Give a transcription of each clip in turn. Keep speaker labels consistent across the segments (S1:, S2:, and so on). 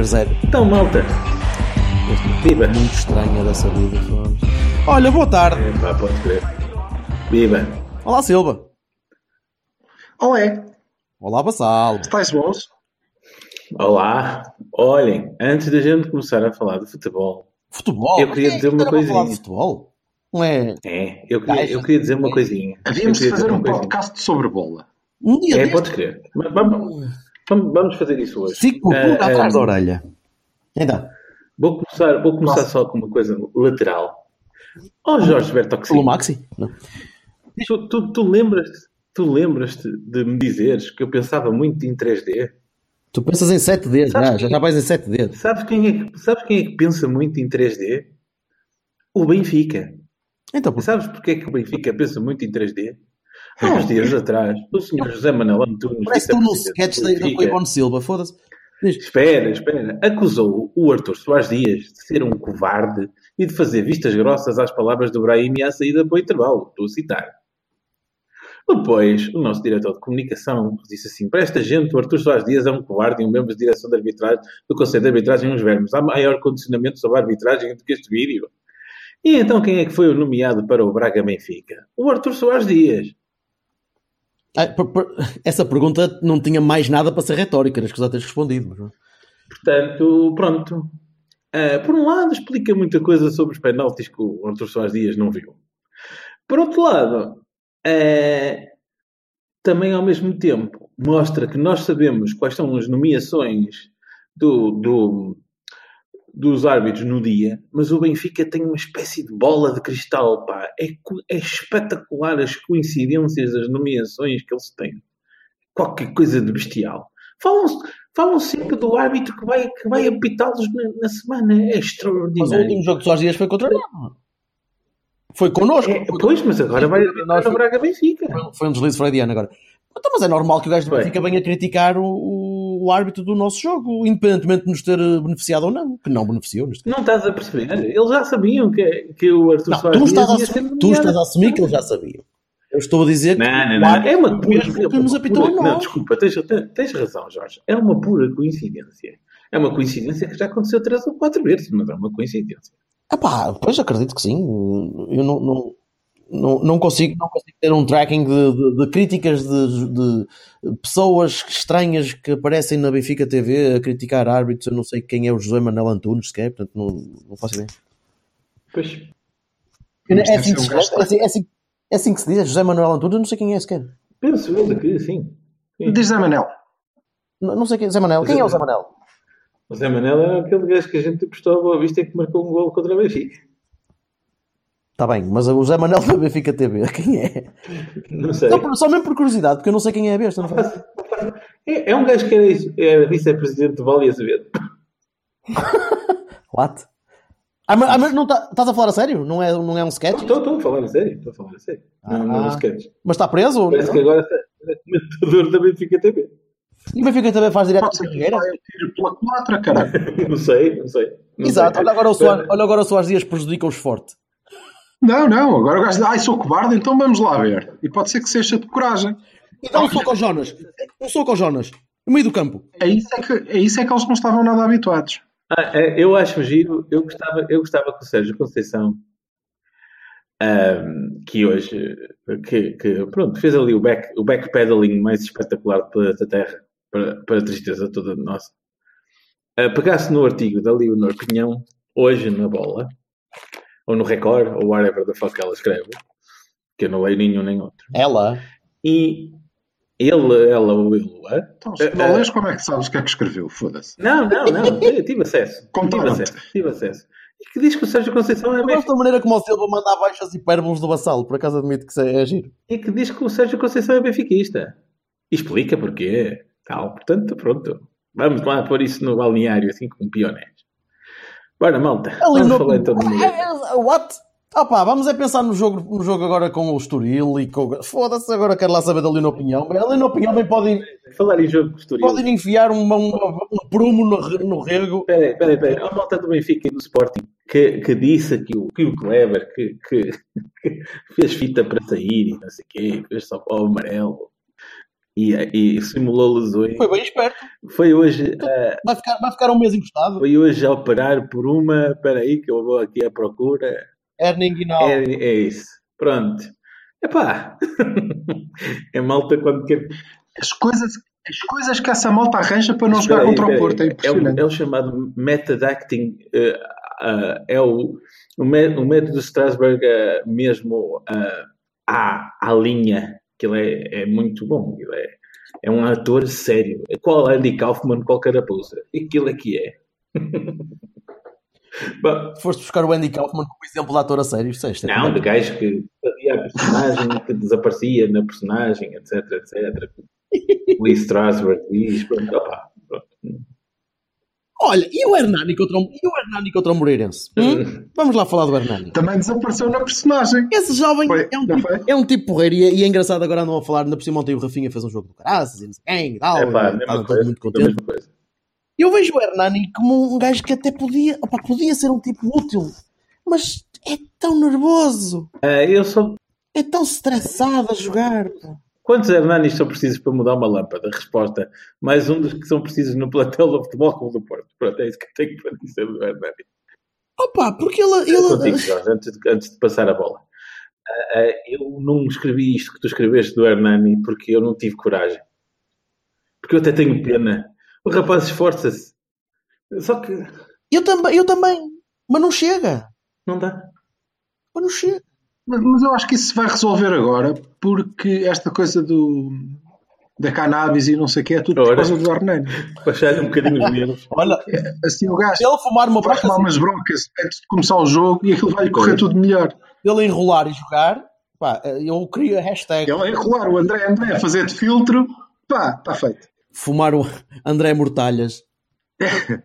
S1: Hacker Zero.
S2: Então, malta. Viva.
S1: Muito estranha dessa vida. Olha, boa tarde.
S2: É, pá, pode crer. Viva.
S1: Olá, Silva.
S3: Olé,
S1: Olá, Bassal.
S3: estáis bons?
S2: Olá. Olhem, antes da gente começar a falar de futebol,
S1: Futebol.
S2: Eu queria
S1: é
S2: dizer uma
S1: falar
S2: coisinha.
S1: de futebol? Não é?
S2: é, eu queria, eu queria dizer uma coisinha.
S3: Havíamos de fazer um podcast sobre bola.
S1: Um dia
S2: É,
S1: destes,
S2: pode crer. Mas Vamos, vamos, fazer isso hoje.
S1: fico com
S2: Ah,
S1: atrás
S2: ah,
S1: da orelha. Então,
S2: Vou começar, vou começar só com uma coisa lateral. Ó Jorge Bertoxi,
S1: Maxi? Não.
S2: tu, tu, tu lembras tu lembras-te de me dizeres que eu pensava muito em 3D?
S1: Tu pensas em 7D já,
S2: Sabes
S1: já, vais em 7D.
S2: Sabes quem, é que, sabes quem é que pensa muito em 3D? O Benfica.
S1: Então,
S2: E sabes porque é que o Benfica pensa muito em 3D? Há uns dias atrás, o senhor José Manuel Antunes,
S1: parece que tu no sketch da Ivone Silva, foda-se.
S2: Espera, espera. Acusou o Arthur Soares Dias de ser um covarde e de fazer vistas grossas às palavras do Brahim e à saída para o intervalo. Estou a citar. Depois, o nosso diretor de comunicação disse assim: para esta gente, o Arthur Soares Dias é um covarde e um membro de direção de arbitragem do Conselho de Arbitragem uns vermes. Há maior condicionamento sobre a arbitragem do que este vídeo. E então quem é que foi o nomeado para o Braga Benfica? O Arthur Soares Dias.
S1: Ah, essa pergunta não tinha mais nada para ser retórica, era escusado teres respondido. mas não.
S2: Portanto, pronto. Ah, por um lado, explica muita coisa sobre os penaltis que o Arthur Soares Dias não viu. Por outro lado, ah, também ao mesmo tempo mostra que nós sabemos quais são as nomeações do, do- dos árbitros no dia, mas o Benfica tem uma espécie de bola de cristal, pá. É, é espetacular as coincidências das nomeações que eles têm. Qualquer coisa de bestial. Falam, falam sempre do árbitro que vai, que vai apitá-los na, na semana. É
S1: Mas o
S2: extraordinário.
S1: último jogo de Soares Dias foi contra nós. Foi connosco.
S2: É,
S1: Foi
S2: pois, mas agora vai
S1: Nós
S2: arbitrar o
S1: foi-
S2: Braga Benfica.
S1: Foi um deslize freudiano agora. Então, mas é normal que o gajo do
S2: Foi.
S1: Benfica venha criticar o, o, o árbitro do nosso jogo, independentemente de nos ter eh, beneficiado ou não. Que não beneficiou. Neste caso.
S2: Não estás a perceber? Eles já sabiam que, que o Arthur
S1: Não,
S2: Soares
S1: tu, estás a, assumir, tu estás a assumir que eles já sabiam. Eu estou a dizer que
S2: Não, não,
S1: o
S2: não.
S1: árbitro
S2: É uma pura.
S1: que nos apitou
S2: pura-. Não, desculpa, tens, tens razão, Jorge. É uma pura coincidência. É uma coincidência que já aconteceu três ou quatro vezes, mas é uma coincidência.
S1: Ah pá, pois acredito que sim. Eu não, não, não, não consigo, não consigo ter um tracking de, de- de críticas de, de pessoas estranhas que aparecem na Benfica TV a criticar árbitros. Eu não sei quem é o José Manuel Antunes, sequer, portanto não, não faço ideia.
S2: Pois.
S1: É assim, se, é, assim, é, assim, é assim que se diz, é José Manuel Antunes, eu não sei quem é sequer.
S2: Penso eu que sim. Sim.
S3: Diz Zé Manel.
S1: Não, não sei quem é Zé Manel. Quem é o Zé Manel?
S2: O Zé Manel é aquele gajo que a gente apostou a Boa Vista e que marcou um gol contra o Benfica.
S1: Está bem, mas o Zé Manel da Benfica TV, quem é?
S2: Não sei.
S1: Só, por- só mesmo por curiosidade, porque eu não sei quem é a besta. Não faz...
S2: É, é um gajo que era, isso- era vice-presidente do Vale Azevedo.
S1: What? Ah, mas, ah, mas não tá- estás a falar a sério? Não é, não é um sketch?
S2: Estou, estou a falar a sério. Estou a falar a sério. Não, não
S1: Ah.
S2: nos queres.
S1: Mas está preso?
S2: Parece que agora é comentador da Benfica TV.
S1: E o Benfica também faz direto
S3: ser
S1: a Figueira?
S3: vai tiro pela culatra, caralho.
S2: Não sei, não sei. Não
S1: Exato,
S2: sei.
S1: olha agora, o Soares, olha agora o Soares Dias prejudica os forte.
S3: Não, não, agora o gajo diz, ai, sou cobarde, então vamos lá ver. E pode ser que seja de coragem.
S1: E dá um soco ao Jonas. Um soco ao Jonas. No meio do campo.
S3: É isso é que, é isso é que eles não estavam nada habituados.
S2: Ah, é, eu acho giro, eu gostava, eu gostava que o Sérgio Conceição, ahm, que hoje, que, que, pronto, fez ali o, back, o backpedaling mais espetacular do planeta Terra, para, para a tristeza toda nossa, ah, pegasse no artigo da Leonor Pinhão, hoje na bola, ou no Record, ou whatever the fuck ela escreve, que eu não leio nenhum nem outro,
S1: Ela.
S2: e ele, ela ou ele, ah,
S3: Então, se não
S2: Eh,
S3: lês, como é que sabes o que é que escreveu? Foda-se.
S2: não, não, não, eu tive acesso, tive acesso, tive acesso, e que diz que o Sérgio Conceição é
S1: Eu gosto da maneira como o Silva manda abaixo as hipérboles do vassalo. Por acaso admito que é, é giro.
S2: e que diz que o Sérgio Conceição é benfiquista. E explica porquê. Tal, portanto, pronto. Vamos lá pôr isso no balneário, assim com pionés. Bora, malta.
S1: Ali
S2: Vamos
S1: no-
S2: falar então do Moreira.
S1: É, What? Ah pá, vamos é pensar no jogo, no jogo agora com o Estoril e com... o- Foda-se, agora quero lá saber da Lina Opinião. A Lina Opinião bem podem,
S2: Falar em jogo de Estoril.
S1: podem enfiar uma- uma- um prumo no, no rego.
S2: Espera aí, espera aí, espera aí. Há uma malta do Benfica e do Sporting que, que disse que o, que o Kleber que, que, que fez fita para sair e não sei o quê, fez só para o amarelo e, e simulou lesões.
S1: Foi bem esperto.
S2: Foi hoje, ah,
S1: Vai ficar, vai ficar um mês encostado.
S2: foi hoje a operar por uma. Espera aí, que eu vou aqui à procura.
S1: Herning Guinal.
S2: É, é isso. Pronto. Epá. é malta quando quer.
S3: As coisas, as coisas que essa malta arranja para não
S2: Espera
S3: jogar
S2: aí,
S3: contra o. Porto é
S2: É o, é o chamado method acting. eh, ah, é o, o, mé- o método Strasberg ah, mesmo ah, à, à linha. Que ele é, é muito bom. Ele é, é um ator sério. Qual Andy Kaufman, qual carapuça. Aquilo é que é. Bom,
S1: Foste buscar o Andy Kaufman como exemplo de ator a sério. É, isto é
S2: Não, de gajo que fazia a personagem, que desaparecia na personagem, etc, etc. Lee Strasberg diz, pronto, opa, pronto.
S1: Olha, e o Hernani contra o, e o, Hernani contra o Moreirense? Hum? Vamos lá falar do Hernani.
S3: Também desapareceu na personagem.
S1: Esse jovem
S3: Foi,
S1: é, um tipo,
S3: foi?
S1: é um tipo porreiro e é, e é engraçado agora não a falar. Ainda por cima ontem o Rafinha fez um jogo do caraças e não sei quem e tal.
S2: É pá,
S1: e
S2: coisa,
S1: muito
S2: a
S1: contentes.
S2: mesma coisa.
S1: Eu vejo o Hernani como um gajo que até podia, opa, podia ser um tipo útil, mas é tão nervoso,
S2: Ah, eu sou...
S1: é tão estressado a jogar. pá.
S2: Quantos Hernanis são precisos para mudar uma lâmpada? Resposta, mais um dos que são precisos no plantel do Futebol Clube do Porto. Pronto, é isso que eu tenho para dizer do Hernani.
S1: Opa, porque ele,
S2: É Contigo,
S1: ele
S2: Jorge, antes de, antes de passar a bola. Ah, eu não escrevi isto que tu escreveste do Hernani porque eu não tive coragem. Porque eu até tenho pena. O rapaz esforça-se. Só que
S1: eu também, eu também, mas não chega,
S2: não dá.
S1: mas não chega.
S3: Mas, mas eu acho que isso se vai resolver agora, porque esta coisa do da cannabis e não sei o que é tudo por
S2: Ora.
S3: causa do Hernani.
S2: Baixar-lhe um bocadinho os dedos.
S1: Olha,
S3: Assim o gajo
S1: ele fumar uma
S3: vai fumar umas brocas antes de começar o jogo e aquilo vai correr tudo melhor.
S1: ele enrolar e jogar, pá, eu crio a hashtag
S3: Ele a enrolar o André André a fazer de filtro, pá, está feito.
S1: fumar o André Mortalhas.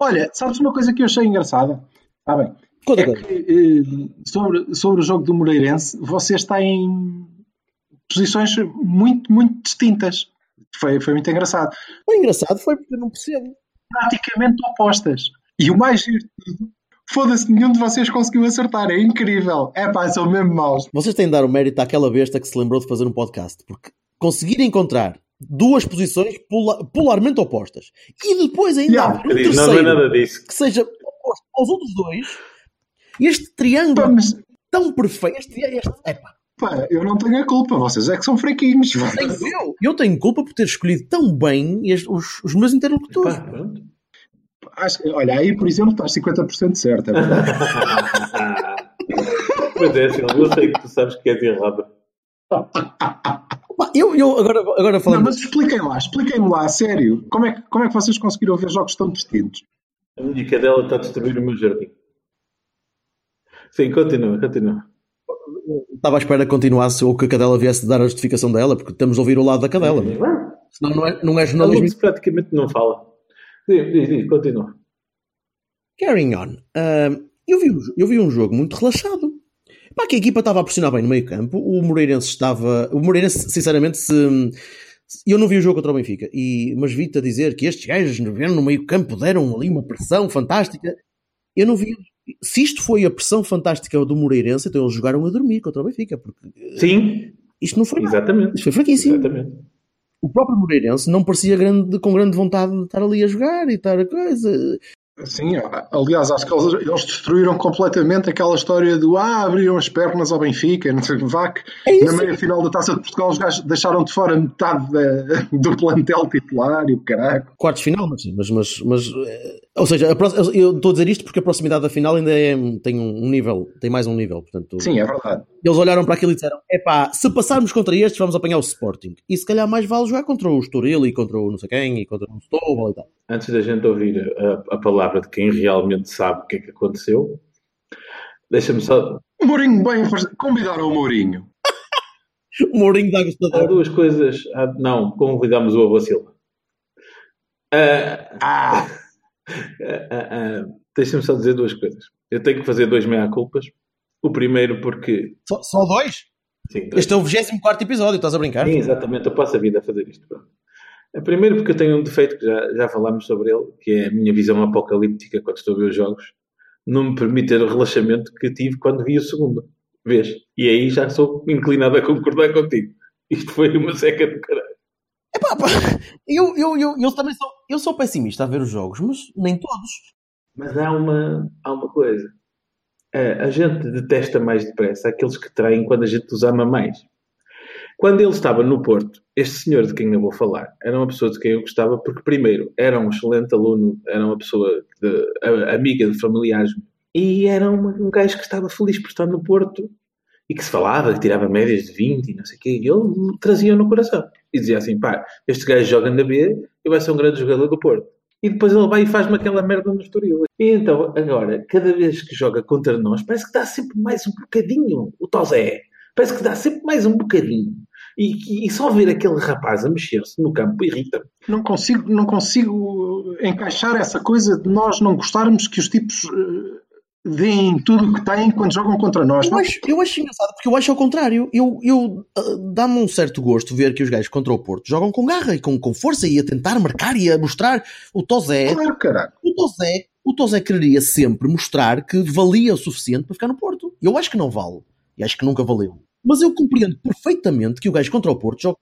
S3: Olha, sabes uma coisa que eu achei engraçada? Está bem.
S1: Conta,
S3: É
S1: conta.
S3: que eh, sobre, sobre o jogo do Moreirense, vocês têm posições muito, muito distintas. Foi, foi muito engraçado.
S1: O engraçado foi porque eu não percebo.
S3: Praticamente opostas. E o mais giro de tudo, foda-se, nenhum de vocês conseguiu acertar. É incrível. É pá, são mesmo maus.
S1: Vocês têm de dar o mérito àquela besta que se lembrou de fazer um podcast, porque conseguir encontrar duas posições pola- polarmente opostas e depois ainda
S3: Yeah,
S1: um
S2: Diz, não, é
S1: terceiro
S2: nada disso.
S1: que seja oposto aos outros dois, este triângulo
S3: Pá, mas,
S1: tão perfeito, este, este, epá,
S3: pá, eu não tenho a culpa. Vocês é que são fraquinhos.
S1: eu, eu tenho culpa por ter escolhido tão bem este- os, os meus interlocutores.
S2: Pá, pronto.
S3: Acho olha, aí, por exemplo, estás 50% certo. É verdade.
S2: Pois é, Silvio, eu sei que tu sabes que és errado.
S1: Eu, eu agora, agora
S3: Não,
S1: falando.
S3: mas expliquem lá, expliquem-me lá, a sério. Como é, que, como é que vocês conseguiram ver jogos tão distintos?
S2: A minha cadela está a destruir o meu jardim. Sim, continua, continua.
S1: Estava à espera que continuasse ou que a cadela viesse dar a justificação dela, porque estamos a ouvir o lado da cadela. mas Senão não é, não é jornalismo.
S2: Lux praticamente não fala. Diz, diz, diz, continua.
S1: Carrying on. Ah, eu, vi, um eu vi um jogo muito relaxado. Pá, que a equipa estava a pressionar bem no meio campo. O Moreirense estava. O Moreirense, sinceramente, se. Eu não vi o jogo contra o Benfica, e, mas vi-te a dizer que estes gajos no meio campo, deram ali uma pressão fantástica. Eu não vi. Se isto foi a pressão fantástica do Moreirense, então eles jogaram a dormir contra o Benfica, porque
S2: Sim,
S1: isto não foi nada.
S2: exatamente.
S1: Isto foi fraquíssimo.
S2: Exatamente.
S1: O próprio Moreirense não parecia grande, com grande vontade de estar ali a jogar e estar a coisa.
S3: Sim, aliás, acho que eles, eles destruíram completamente aquela história do ah, abriram as pernas ao Benfica, não sei o que, vá que
S1: É
S3: na meia final da Taça de Portugal os gajos deixaram de fora metade da- do plantel titular e o caralho.
S1: quartos final, mas sim, mas, mas, mas eh, ou seja, a eu estou a dizer isto porque a proximidade da final ainda é, tem um nível, tem mais um nível, portanto,
S3: Sim, é verdade.
S1: eles olharam para aquilo e disseram, epá, se passarmos contra estes vamos apanhar o Sporting, e se calhar mais vale jogar contra o Estoril e contra o não sei quem, e contra o Setúbal e tal.
S2: Antes da gente ouvir a, a palavra de quem realmente sabe o que é que aconteceu, deixa-me só.
S3: O Mourinho bem, convidaram o Mourinho.
S1: O Mourinho da
S2: Há
S1: Agostador.
S2: duas coisas. há- não, convidamos o Avô Silva. Ah,
S3: Ah,
S2: ah, ah, Deixa-me só dizer duas coisas. Eu tenho que fazer dois meia-culpas. O primeiro porque...
S1: Só, só dois?
S2: Sim, dois.
S1: Este é o 24 episódio, estás a brincar?
S2: Sim, exatamente. Eu passo a vida a fazer isto. Pronto. A primeiro porque eu tenho um defeito que já, já falámos sobre ele, que é a minha visão apocalíptica quando estou a ver os jogos. Não me permite ter o relaxamento que tive quando vi o segundo vez. E aí já sou inclinado a concordar contigo. Isto foi uma seca do caralho.
S1: Epá, pá, eu, eu, eu, eu também sou, eu sou pessimista a ver os jogos, mas nem todos.
S2: Mas há uma, há uma coisa. A, a gente detesta mais depressa aqueles que traem quando a gente os ama mais. Quando ele estava no Porto, este senhor de quem eu vou falar era uma pessoa de quem eu gostava porque, primeiro, era um excelente aluno, era uma pessoa de, a- amiga de familiares e era uma- um gajo que estava feliz por estar no Porto e que se falava, que tirava médias de 20 e não sei o quê, e ele trazia no coração. E dizia assim, pá, este gajo joga na B e vai ser um grande jogador do Porto. E depois ele vai e faz-me aquela merda no Estoril. E então, agora, cada vez que joga contra nós, parece que dá sempre mais um bocadinho. O Tozé. Parece que dá sempre mais um bocadinho. E, e só ver aquele rapaz a mexer-se no campo irrita-me.
S3: não consigo, não consigo encaixar essa coisa de nós não gostarmos que os tipos eh, deem tudo o que têm quando jogam contra nós.
S1: Eu acho, eu acho engraçado, porque eu acho ao contrário. Eu, eu ah, dá-me um certo gosto ver que os gajos contra o Porto jogam com garra e com, com força e a tentar marcar e a mostrar. O Tozé,
S3: Claro, caralho.
S1: o Tozé, o Tozé quereria sempre mostrar que valia o suficiente para ficar no Porto. Eu acho que não vale. E acho que nunca valeu. Mas eu compreendo perfeitamente que o gajo contra o Porto joga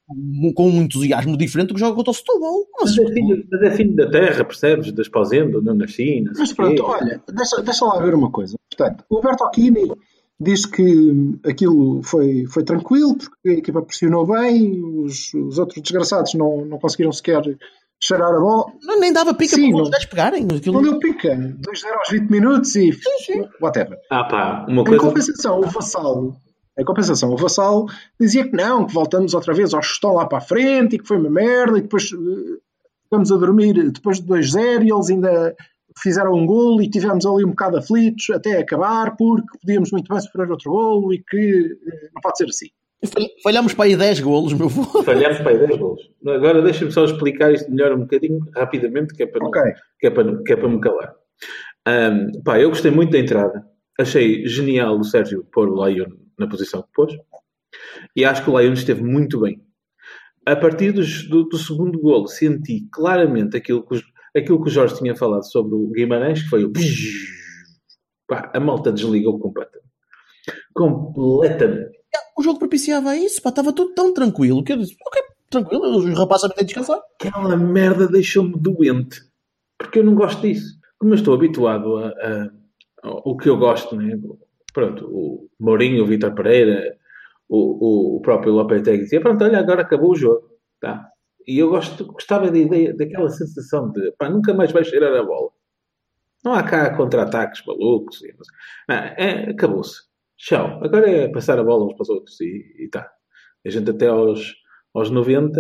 S1: com- um entusiasmo diferente do que joga contra o Setúbal. Mas,
S2: Mas é filho, mas é filho da terra, percebes? Das Pausendo, não nasci, não
S3: Mas pronto,
S2: quê.
S3: olha, deixa, deixa lá ver uma coisa. Portanto, o Bertocchini diz que aquilo foi, foi tranquilo, porque a equipa pressionou bem, os, os outros desgraçados não, não conseguiram sequer cheirar a bola.
S1: não, nem dava pica
S3: Sim,
S1: para os gajos pegarem. Aquilo...
S3: Não deu pica. 2-0 aos 20 minutos e. Whatever.
S2: Ah pá, uma
S3: Em
S2: coisa...
S3: compensação, o Vassalo, em compensação, o Vassalo dizia que não, que voltamos outra vez ao chutão lá para a frente e que foi uma merda e depois eh, ficamos a dormir depois de 2-0 e eles ainda fizeram um golo e tivemos ali um bocado aflitos até acabar porque podíamos muito bem sofrer outro golo e que eh, não pode ser assim.
S1: Falha- Falhamos para aí 10 golos, meu vô.
S2: Falhámos para aí 10 gols. Agora deixa-me só explicar isto melhor um bocadinho, rapidamente, que é para, não-
S3: Ok.
S2: que é para, que é para me calar. Ahm, pá, eu gostei muito da entrada. Achei genial o Sérgio pôr o Lion na posição que pôs. E acho que o Lion esteve muito bem. A partir dos- do, do segundo golo, senti claramente aquilo que, os- aquilo que o Jorge tinha falado sobre o Guimarães, que foi o... Pá, a malta desligou completamente. Completamente.
S1: O jogo propiciava isso, pá, estava tudo tão tranquilo que eu disse, ok, tranquilo, os rapazes sabem ter descansar.
S2: aquela merda deixou-me doente. Porque eu não gosto disso. Como eu estou habituado a, a- ao o que eu gosto, né? Pronto, o Mourinho, o Vitor Pereira, o, o, o próprio Lopetegui dizia, pronto, olha, agora acabou o jogo. Tá? E eu gosto, gostava da ideia, daquela sensação de, pá, nunca mais vai cheirar a bola. Não há cá contra-ataques malucos. Não, é, acabou-se. Tchau. Agora é passar a bola uns para os outros e, e tá. A gente até aos, aos 90,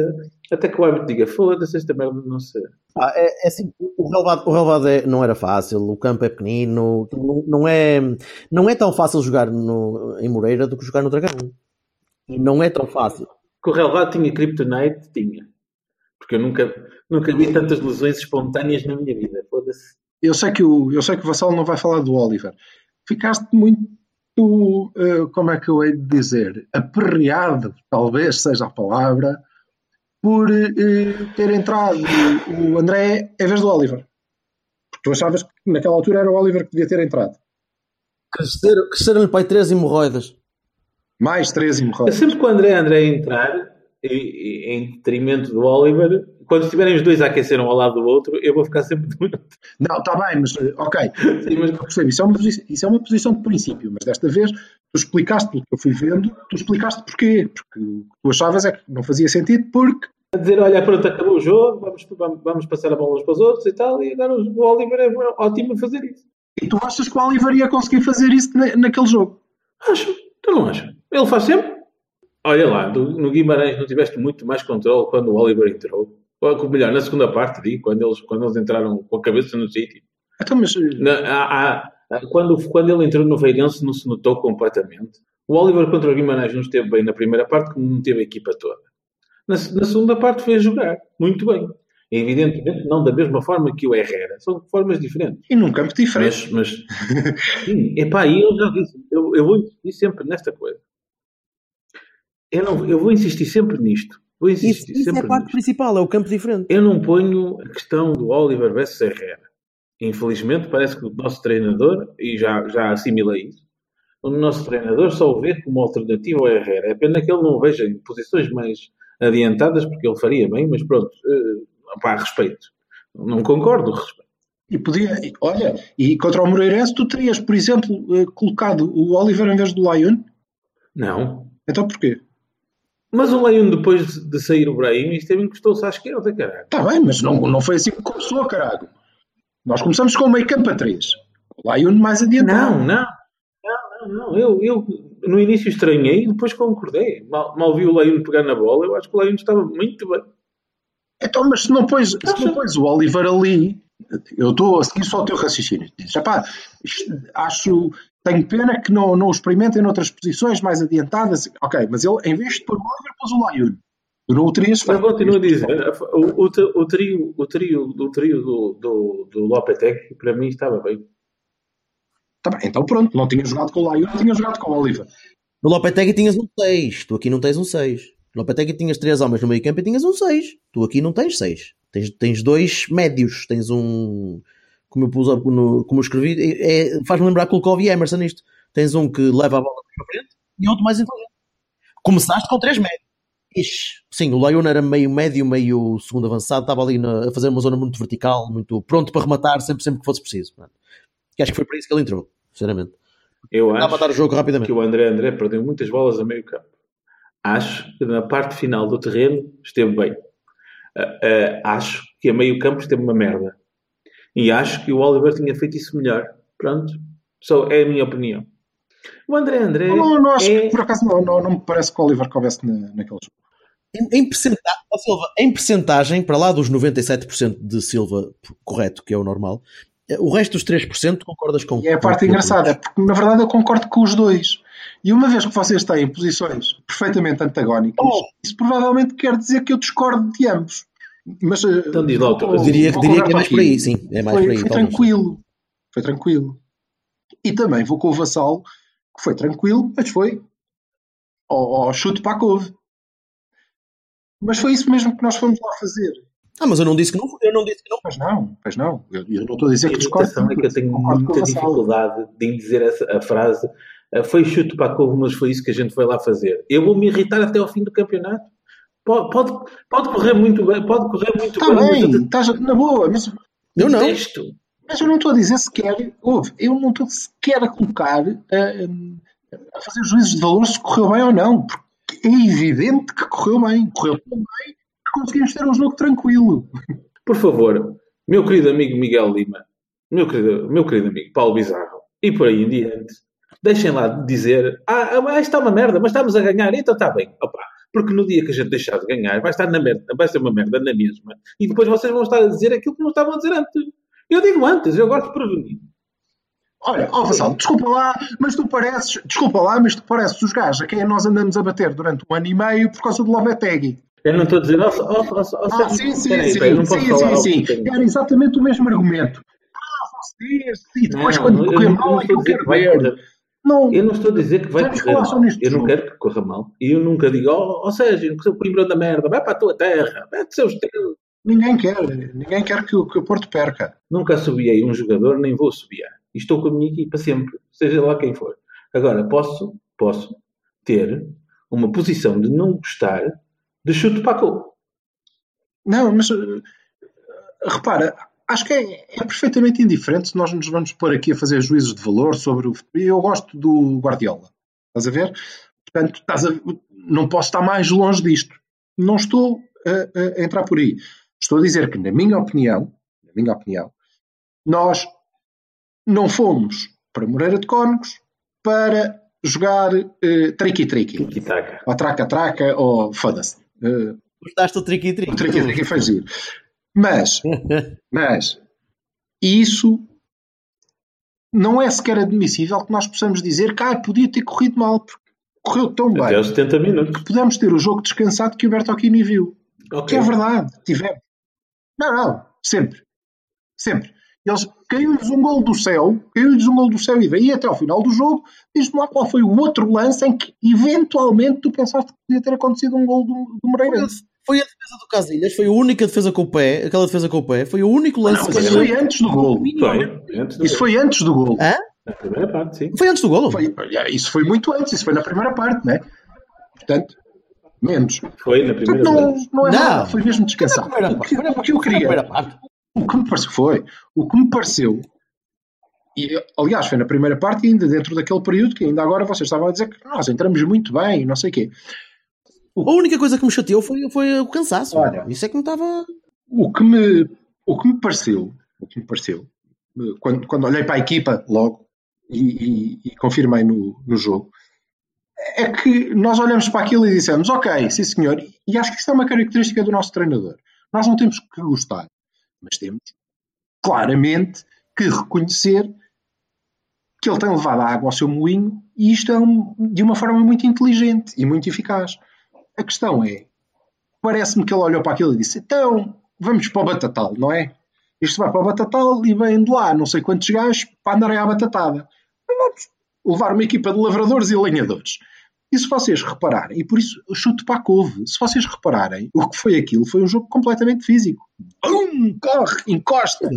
S2: até que o árbitro diga, foda-se, esta merda não se...
S1: Ah, é, é assim, o relevado, o relevado é- não era fácil, o campo é pequenino, não, não é, não é tão fácil jogar no, em Moreira do que jogar no Dragão. Não é tão fácil.
S2: Que o relevado tinha Kryptonite, tinha. Porque eu nunca, nunca vi tantas lesões espontâneas na minha vida. Foda-se.
S3: Eu sei que o, eu sei que o Vassalo não vai falar do Oliver. Ficaste muito, eh, como é que eu hei de dizer, aperreado, talvez seja a palavra, por eh, ter entrado o André em vez do Oliver. Porque tu achavas que naquela altura era o Oliver que devia ter entrado.
S1: Crescer, cresceram-lhe para aí três hemorroidas.
S3: Mais três hemorroidas.
S2: sempre que o André André entrar, e, e- em detrimento do Oliver, quando estiverem os dois a aquecer um ao lado do outro, eu vou ficar sempre doente.
S3: Não, está bem, mas eh, ok.
S2: Sim, mas
S3: percebo, isso é, uma posição, isso é uma posição de princípio, mas desta vez tu explicaste pelo que eu fui vendo, tu explicaste porquê. Porque o que tu achavas é que não fazia sentido porque
S2: a dizer, olha, pronto, acabou o jogo, vamos, vamos, vamos passar a bola uns para os outros e tal, e agora o Oliver é ótimo a fazer isso.
S3: E tu achas que o Oliver ia conseguir fazer isso na- naquele jogo?
S2: Acho, tu não achas? Ele faz sempre. Olha lá, do- no Guimarães não tiveste muito mais controle quando o Oliver entrou. Ou melhor, na segunda parte, digo, quando eles, quando eles entraram com a cabeça no sítio.
S3: Então, mas eh,
S2: Na- há- há- quando, quando ele entrou no Veirense não se notou completamente. O Oliver contra o Guimarães não esteve bem na primeira parte, como não teve a equipa toda. Na, na segunda parte foi a jogar, muito bem. Evidentemente, não da mesma forma que o Herrera. São formas diferentes.
S3: E num campo diferente.
S2: Mas, mas sim, epá, eu já disse, eu, eu vou insistir sempre nesta coisa. Eu, não, eu vou insistir sempre nisto. Vou
S1: Isso,
S2: insistir
S1: isso é
S2: sempre
S1: a parte
S2: nisto.
S1: principal, é o campo diferente.
S2: Eu não ponho a questão do Oliver versus Herrera. Infelizmente, parece que o nosso treinador, e já, já assimilei isso, o nosso treinador só o vê como alternativa ao Herrera. É pena que ele não o veja em posições mais adiantadas, porque ele faria bem, mas pronto, eh, pá, respeito. Não concordo, respeito.
S3: E podia, olha, e contra o Moreirense tu terias, por exemplo, eh, colocado o Oliver em vez do Lyon.
S2: Não.
S3: Então porquê?
S2: Mas o Leão, depois de sair o Brahim, esteve encostou-se à esquerda, caralho.
S3: Está bem, mas não, não foi assim que começou, caralho. Nós começamos com o meio campo a 3. O Lyon mais adiantado.
S2: Não, não. Não. Eu, eu no início estranhei e depois concordei. Mal, mal vi o Leão pegar na bola, eu acho que o Leão estava muito bem.
S3: Então, mas se não pões, se não pões o Oliver ali, eu estou a seguir só o teu raciocínio. Dizes, "Epá, isto- acho, tenho pena que não, não o experimentem noutras posições mais adiantadas. Ok, mas ele, em vez de pôr o Oliver, pôs o Lyon. Tu não o terias feito.
S2: continuo a dizer, o, o, o trio, o trio, o trio do, do, do Lopetegui, para mim, estava bem.
S3: Tá bem, então pronto, não tinha jogado com o Lyon, tinha jogado com o Oliver.
S1: No Lopetegui tinhas um 6, tu aqui não tens um 6. No Lopetegui tinhas 3 homens no meio campo e tinhas um 6. Tu aqui não tens 6. Tens, tens dois médios. Tens um. Como eu, pus, no, como eu escrevi, é, é- faz-me lembrar Kulkov e Emerson isto. Tens um que leva a bola para frente e outro mais inteligente. Começaste com 3 médios. Sim, o Lyon era meio médio, meio segundo avançado, estava ali na- a fazer uma zona muito vertical, muito pronto para rematar sempre, sempre que fosse preciso. mano. E acho que foi para isso que ele entrou, sinceramente.
S2: Eu
S1: Dá a matar o
S2: acho
S1: jogo rapidamente.
S2: que o André André perdeu muitas bolas a meio campo. Acho que na parte final do terreno esteve bem. Ah, ah, acho que a meio campo esteve uma merda. E acho que o Oliver tinha feito isso melhor. Pronto. Só é a minha opinião. O André André
S3: Não, não acho
S2: é...
S3: que, por acaso, não, não, não me parece que o Oliver coubesse na, naquele jogo.
S1: Em, em, percentagem, ó Silva, em percentagem, para lá dos 97% de Silva correto, que é o normal, o resto dos 3% concordas com
S3: E é a parte
S1: com-
S3: engraçada, porque na verdade eu concordo com os dois. E uma vez que vocês têm posições perfeitamente antagónicas,
S1: Oh.
S3: isso provavelmente quer dizer que eu discordo de ambos. Mas, eh,
S2: Então diz lá o teu
S3: vou-
S2: raciocínio.
S1: Diria,
S3: vou
S1: diria que é mais por aí, sim. É mais
S3: foi,
S1: por aí.
S3: foi
S1: talvez.
S3: tranquilo. Foi tranquilo. E também vou com o Vassal, que foi tranquilo, mas foi ao, ao chute para a couve. Mas foi isso mesmo que nós fomos lá fazer.
S1: Ah, mas eu não disse que não. Eu não disse que não.
S3: Pois não, pois não. Eu, eu não estou a dizer
S2: A
S3: que discordo.
S2: irritação é que eu tenho muita dificuldade de dizer essa, a frase "Ah, foi chute para a couve, mas foi isso que a gente foi lá fazer. Eu vou me irritar até ao fim do campeonato. Pode, pode, pode correr muito bem, pode correr muito
S3: Está
S2: bem,
S3: bem,
S2: mas
S3: estás na boa, mas
S1: Eu não.
S2: detesto.
S3: Mas eu não estou a dizer sequer, ouve, eu não estou sequer a colocar, a, a fazer juízes de valor se correu bem ou não, porque é evidente que correu bem. Correu tão bem conseguimos ter um jogo tranquilo.
S2: Por favor, meu querido amigo Miguel Lima, meu querido, meu querido amigo Paulo Bizarro, e por aí em diante, deixem lá de dizer, ah, ah, está uma merda, mas estamos a ganhar, então está bem. Opa, porque no dia que a gente deixar de ganhar, vai estar na merda, vai ser uma merda na mesma. E depois vocês vão estar a dizer aquilo que não estavam a dizer antes. Eu digo antes, eu gosto de prevenir.
S3: Olha, ó Vassal, desculpa lá, mas tu pareces, desculpa lá, mas tu pareces os gajos a quem nós andamos a bater durante um ano e meio por causa do Lopetegui.
S2: Eu não estou a dizer, ó, ó, ó,
S3: Ah, sim, sim,
S2: peraí,
S3: sim,
S2: eu não
S3: sim, sim, sim.
S2: tenho-
S3: Era exatamente o mesmo argumento. Ah, vocês, e depois
S2: Não,
S3: quando
S2: eu
S3: correr
S2: não-
S3: mal
S2: não
S3: é que eu quero ver. Não,
S2: Eu não estou a dizer que vai correr mal. Eu não quero que corra mal. E eu nunca digo, ó oh, Sérgio, que seu Coimbra da merda, vai para a tua terra, os teus.
S3: ninguém quer, ninguém quer que o, que o Porto perca.
S2: Nunca assobiei um jogador, nem vou assobiar. E estou com a minha equipa sempre, seja lá quem for. Agora, posso, posso ter uma posição de não gostar de chute para a gol.
S3: Não, mas uh, repara, acho que é, é perfeitamente indiferente se nós nos vamos pôr aqui a fazer juízos de valor sobre o futebol. Eu gosto do Guardiola, estás a ver? Portanto, estás a- não posso estar mais longe disto. Não estou a, a entrar por aí. Estou a dizer que, na minha opinião, na minha opinião, nós não fomos para Moreira de Cónegos para jogar uh, tricky-tricky,
S2: Tiki-taka.
S3: ou traca-traca, ou foda-se. Uh,
S1: Gostaste do tricky?
S3: o tricky foi giro. Mas, mas, isso não é sequer admissível que nós possamos dizer que ah, podia ter corrido mal, porque correu tão
S2: Até
S3: bem
S2: aos 70 minutos.
S3: que pudemos ter o jogo descansado que o Bertocchini viu.
S2: Ok.
S3: Que é verdade, tivemos. Não, não, sempre. Sempre. Eles caiu-lhes um gol do céu, caiu-lhes um gol do céu e daí até ao final do jogo, diz-me lá qual foi o outro lance em que eventualmente tu pensaste que podia ter acontecido um gol do, do Moreirense.
S1: Foi a defesa do Casilhas, foi a única defesa com o pé, aquela defesa com o pé, foi o único lance
S3: Não,
S1: que
S3: isso foi antes do gol.
S2: Foi, antes do
S3: Isso foi antes do gol.
S1: Hã?
S2: Na primeira parte, sim.
S1: Foi antes do golo.
S3: Foi- isso foi muito antes, isso foi na primeira parte, né? Portanto, menos.
S2: Foi na
S3: Portanto,
S2: primeira
S3: não,
S2: parte.
S3: não é
S1: Não.
S3: nada, foi mesmo
S1: Na
S3: descansado.
S1: primeira
S3: O
S1: parte.
S3: que,
S1: Foi na-
S3: o que eu queria,
S1: primeira parte.
S3: O que me pareceu foi, o que me pareceu, e aliás foi na primeira parte, ainda dentro daquele período que ainda agora vocês estavam a dizer que nós entramos muito bem, não sei o quê.
S1: A única coisa que me chateou foi, foi o cansaço.
S3: Olha.
S1: Isso é que não estava.
S3: O que me, o que me pareceu, o que me pareceu, quando, quando olhei para a equipa logo e, e- e confirmei no, no jogo, é que nós olhamos para aquilo e dissemos, ok, sim senhor, e acho que isso é uma característica do nosso treinador. Nós não temos que gostar, mas temos claramente que reconhecer que ele tem levado a água ao seu moinho e isto é um- de uma forma muito inteligente e muito eficaz. A questão é, parece-me que ele olhou para aquilo e disse: então vamos para o Batatal, não é? Isto vai para o Batatal e vem de lá não sei quantos gajos para andarem à batatada. Vamos levar uma equipa de lavradores e lenhadores. E se vocês repararem, e por isso eu chuto para a couve, se vocês repararem, o que foi aquilo foi um jogo completamente físico. Corre, encosta,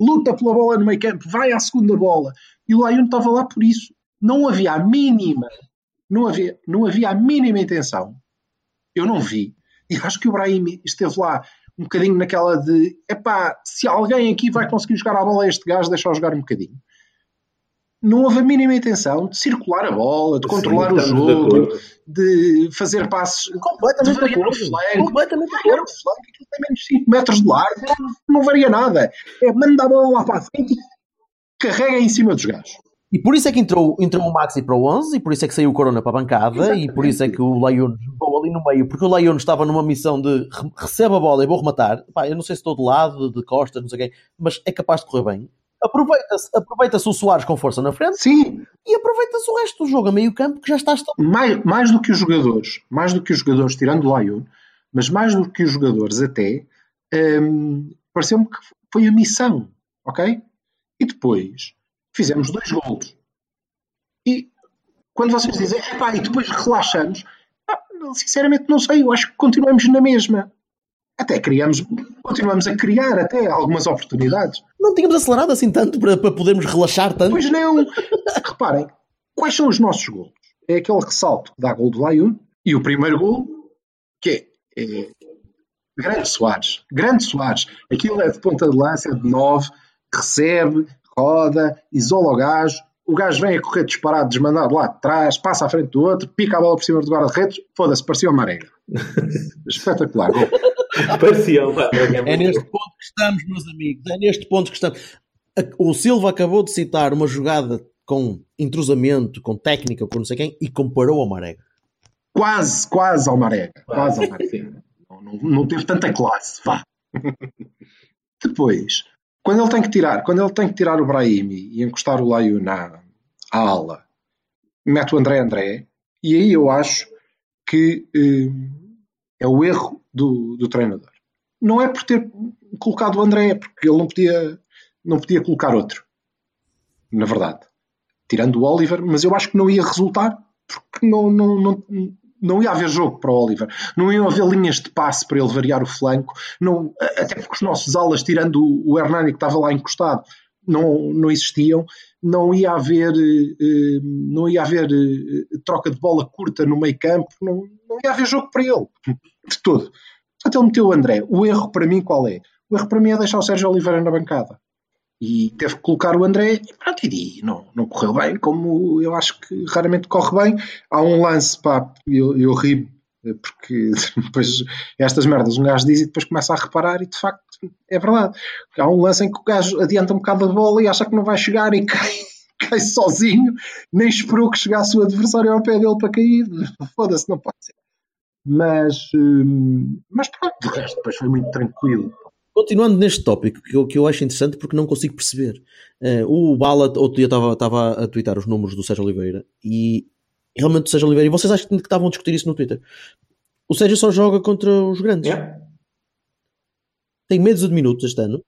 S3: luta pela bola no meio campo, vai à segunda bola. E o Lyon estava lá por isso. Não havia a mínima, não havia, não havia a mínima intenção. Eu não vi. E acho que o Brahim esteve lá um bocadinho naquela de epá, se alguém aqui vai conseguir jogar a bola a este gajo, deixa-o jogar um bocadinho. Não houve a mínima intenção de circular a bola, de controlar
S2: Sim,
S3: o
S2: de
S3: jogo,
S2: acordo.
S3: de fazer passes, de
S1: Completamente de
S3: variar o flanco,
S1: Completamente de
S3: variar o flanco, aquilo tem menos 5 metros de largo, não, varia nada. É manda a bola lá para a frente e carrega em cima dos gajos.
S1: E por isso é que entrou, entrou o Maxi para o 11, e por isso é que saiu o Corona para a bancada, e por isso é que o Leon jogou ali no meio, porque o Leon estava numa missão de re- recebe a bola e vou rematar. Pá, eu não sei se estou de lado, de costas, não sei quem, mas é capaz de correr bem. Aproveita-se aproveita o Soares com força na frente
S3: Sim,
S1: e aproveita-se o resto do jogo a meio campo que já está estabelecido.
S3: mais, mais do que os jogadores, mais do que os jogadores, tirando o Lyon, mas mais do que os jogadores até, hum, pareceu-me que foi a missão, ok? E depois fizemos dois golos. E quando vocês dizem, epá, e depois relaxamos, ah, sinceramente não sei, eu acho que continuamos na mesma. Até criamos, continuamos a criar até algumas oportunidades.
S1: Não tínhamos acelerado assim tanto para, para podermos relaxar tanto.
S3: Pois não. Reparem, quais são os nossos golos? É aquele ressalto que dá gol do Lyon e o primeiro gol, que é, é grande Soares. Grande Soares. Aquilo é de ponta de lança, é de 9, recebe, roda, isola o gajo. O gajo vem a correr disparado, desmandado lá de trás, passa à frente do outro, pica a bola por cima do guarda-redes. Foda-se, parecia uma marega. Espetacular.
S1: É neste ponto que estamos, meus amigos. É neste ponto que estamos. O Silva acabou de citar uma jogada com intrusamento, com técnica, com não sei quem, e comparou a Marega.
S3: Quase, quase ao marega. Quase ao marega. Não, não, não teve tanta classe, vá. Depois, quando ele tem que tirar, quando ele tem que tirar o Brahimi e encostar o Laio na à ala, mete o André André, e aí eu acho que hum, é o erro do, do treinador. Não é por ter colocado o André, porque ele não podia, não podia colocar outro. Na verdade. Tirando o Oliver, mas eu acho que não ia resultar, porque não, não, não, não ia haver jogo para o Oliver. Não ia haver linhas de passe para ele variar o flanco. Não, até porque os nossos alas, tirando o, o Hernani que estava lá encostado, não, não existiam. Não ia haver, eh, não ia haver eh, troca de bola curta no meio campo. Não, não ia haver jogo para ele. De todo. Portanto, ele meteu o André. O erro para mim qual é? O erro para mim é deixar o Sérgio Oliveira na bancada. E teve que colocar o André e pronto, e não, não correu bem, como eu acho que raramente corre bem. Há um lance, pá, eu, eu ri porque depois estas merdas um gajo diz e depois começa a reparar e de facto é verdade. Há um lance em que o gajo adianta um bocado a bola e acha que não vai chegar e cai, cai sozinho, nem esperou que chegasse o adversário ao pé dele para cair. Foda-se, não pode ser. Mas, hum, mas pronto, de resto depois foi muito tranquilo.
S1: Continuando neste tópico, que eu, que eu acho interessante porque não consigo perceber. Eh, o Bala, outro dia estava a twittar os números do Sérgio Oliveira e realmente o Sérgio Oliveira, e vocês acham que estavam a discutir isso no Twitter? O Sérgio só joga contra os grandes.
S2: Yeah.
S1: tem meio de minutos este ano,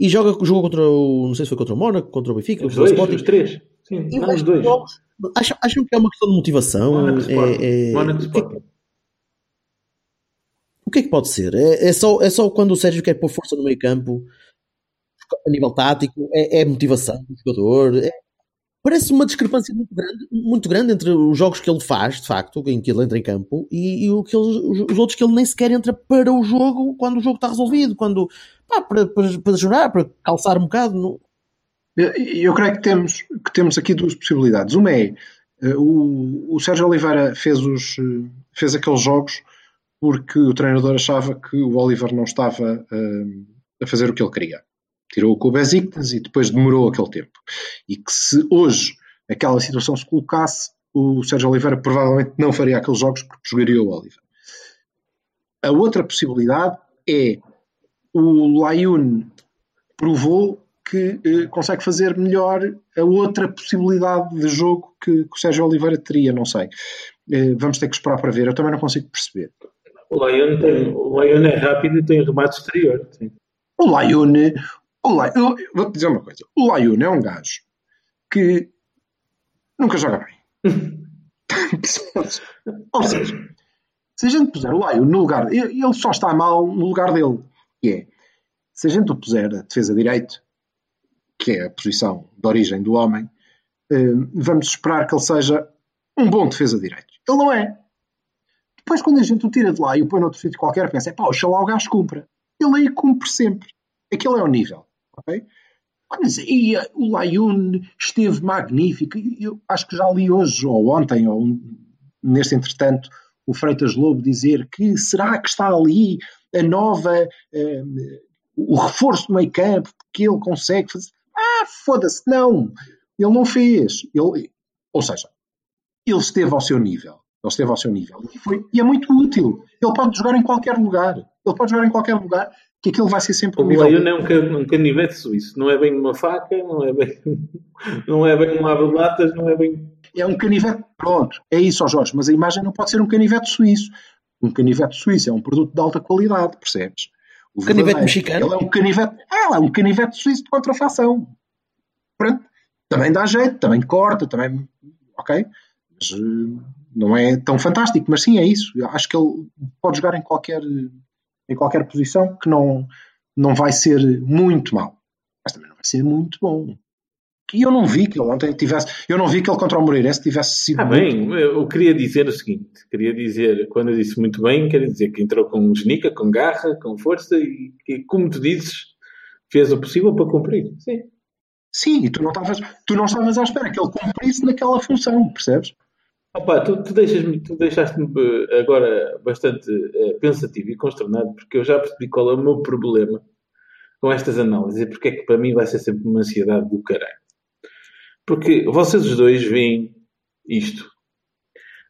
S1: e joga, jogou contra o, não sei se foi contra o Mónaco, contra o Benfica,
S2: Os
S1: contra o
S2: dois,
S1: Sporting.
S2: os três. Sim,
S1: E
S2: não, os dois.
S1: jogos, acham, acham que é uma questão de motivação?
S2: Mónaco.
S1: É, é-
S2: Mónaco
S1: o, que é,
S2: Sporting.
S1: o que é que pode ser? É, é só, é só quando o Sérgio quer pôr força no meio campo, a nível tático, é, é motivação do jogador. é- parece uma discrepância muito grande, muito grande entre os jogos que ele faz, de facto, em que ele entra em campo, e, e o que ele- os, os outros que ele nem sequer entra para o jogo quando o jogo está resolvido, quando pá, para, para, para jogar, para calçar um bocado. não-
S3: Eu eu creio que temos, que temos aqui duas possibilidades. Uma é eh, o, o Sérgio Oliveira fez, os, eh, fez aqueles jogos porque o treinador achava que o Oliver não estava eh, a fazer o que ele queria. Tirou o Besiktas e depois demorou aquele tempo. E que se hoje aquela situação se colocasse, o Sérgio Oliveira provavelmente não faria aqueles jogos porque jogaria o Oliver. A outra possibilidade é o Layun provou que eh, consegue fazer melhor a outra possibilidade de jogo que, que o Sérgio Oliveira teria, não sei. Eh, vamos ter que esperar para ver, eu também não consigo perceber.
S2: O Lion, tem, o é rápido e tem remate exterior. Sim.
S3: O Layune, o Lay- eu eu vou-te dizer uma coisa, o Layune é um gajo que nunca joga bem. Ou seja, se a gente puser o Layune no lugar, ele ele só está mal no lugar dele, que é, se a gente o puser a defesa direito, que é a posição de origem do homem, eh, vamos esperar que ele seja um bom defesa direito. Ele não é. Depois, quando a gente o tira de lá e o põe noutro sítio qualquer, pensa, pá, oxalá o gajo cumpra. Ele aí cumpre sempre. Aquele é o nível. Ok? Mas e, eh, o Layun esteve magnífico. Eu acho que já li hoje, ou ontem, ou um- neste entretanto, o Freitas Lobo dizer que será que está ali a nova, eh, o reforço do meio campo, porque ele consegue fazer. Ah, foda-se, não! Ele não fez. Ele, ou seja, ele esteve ao seu nível. Ele esteve ao seu nível. E, foi, e é muito útil. Ele pode jogar em qualquer lugar. Ele pode jogar em qualquer lugar, que aquilo vai ser sempre
S2: O
S3: o nível.
S2: Lion é um, ca- um canivete suíço. Não é bem uma faca, não é bem, não é bem um abre-latas, não é bem.
S3: É um canivete, pronto, é isso, ó Jorge, mas a imagem não pode ser um canivete suíço. Um canivete suíço é um produto de alta qualidade, percebes? O
S1: Canivete mexicano?
S3: Ele é um canivete, ah, é um canivete suíço de contrafação. Pronto, também dá jeito, também corta, também, ok? Mas eh, não é tão fantástico, mas sim, é isso. Eu acho que ele pode jogar em qualquer, em qualquer posição que não, não vai ser muito mal, mas também não vai ser muito bom. E eu não vi que ele ontem tivesse. Eu não vi que ele contra o Moreirense tivesse sido.
S2: Ah,
S3: muito-
S2: bem, eu queria dizer o seguinte: queria dizer, quando eu disse muito bem, queria dizer que entrou com genica, com garra, com força e que, como tu dizes, fez o possível para cumprir. Sim.
S3: Sim, e tu não estavas, tu não estavas à espera que ele cumprisse naquela função, percebes?
S2: Opa, tu, tu, tu deixaste-me eh, agora bastante eh, pensativo e consternado porque eu já percebi qual é o meu problema com estas análises e porque é que para mim vai ser sempre uma ansiedade do caralho. Porque vocês os dois veem isto,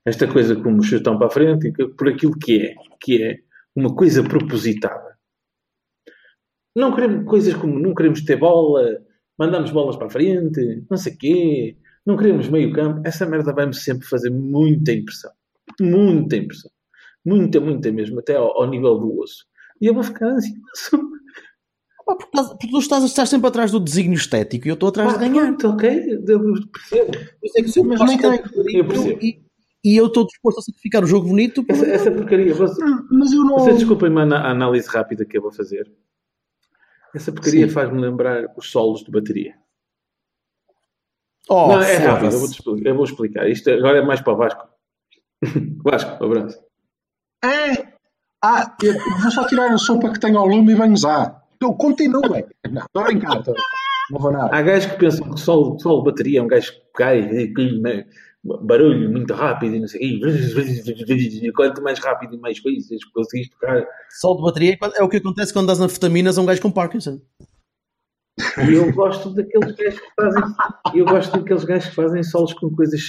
S2: esta coisa como chutão para a frente por aquilo que é, que é uma coisa propositada. Não queremos coisas como não queremos ter bola, mandamos bolas para a frente, não sei quê, não queremos meio campo. Essa merda vai-me sempre fazer muita impressão. Muita impressão. Muita, muita mesmo, até ao, ao nível do osso. E eu vou ficar ansioso.
S1: Pá, Porque, porque tu estás, estás sempre atrás do desígnio estético e eu estou atrás de
S2: Ah,
S1: ganhar.
S2: pronto, ok, eu percebo.
S1: Isso é que eu
S3: Mas
S1: de
S2: Eu percebo.
S1: e, e eu estou disposto a sacrificar o jogo bonito
S2: Essa, essa porcaria, você,
S3: Mas eu não.
S2: Vocês desculpem-me a análise rápida que eu vou fazer. Essa porcaria faz-me lembrar os solos de bateria.
S1: Oh,
S2: não, é rápido, eu vou, explicar, eu vou explicar. Isto agora é mais para o Vasco. Vasco, um abraço.
S3: É. Ah, eu vou só tirar a sopa que tenho ao lume e vamos lá. Eu continuo. Não, estou brincar. Não vou nada.
S2: Há gajos que pensam que solo, solo de bateria é um gajo que cai, eh, que, barulho muito rápido e não sei o quê. E Quanto mais rápido e mais coisas conseguis tocar.
S1: Sol de bateria é o que acontece quando dás anfetaminas a um gajo com Parkinson.
S2: E eu gosto daqueles gajos que fazem. Eu gosto daqueles gajos que fazem solos com coisas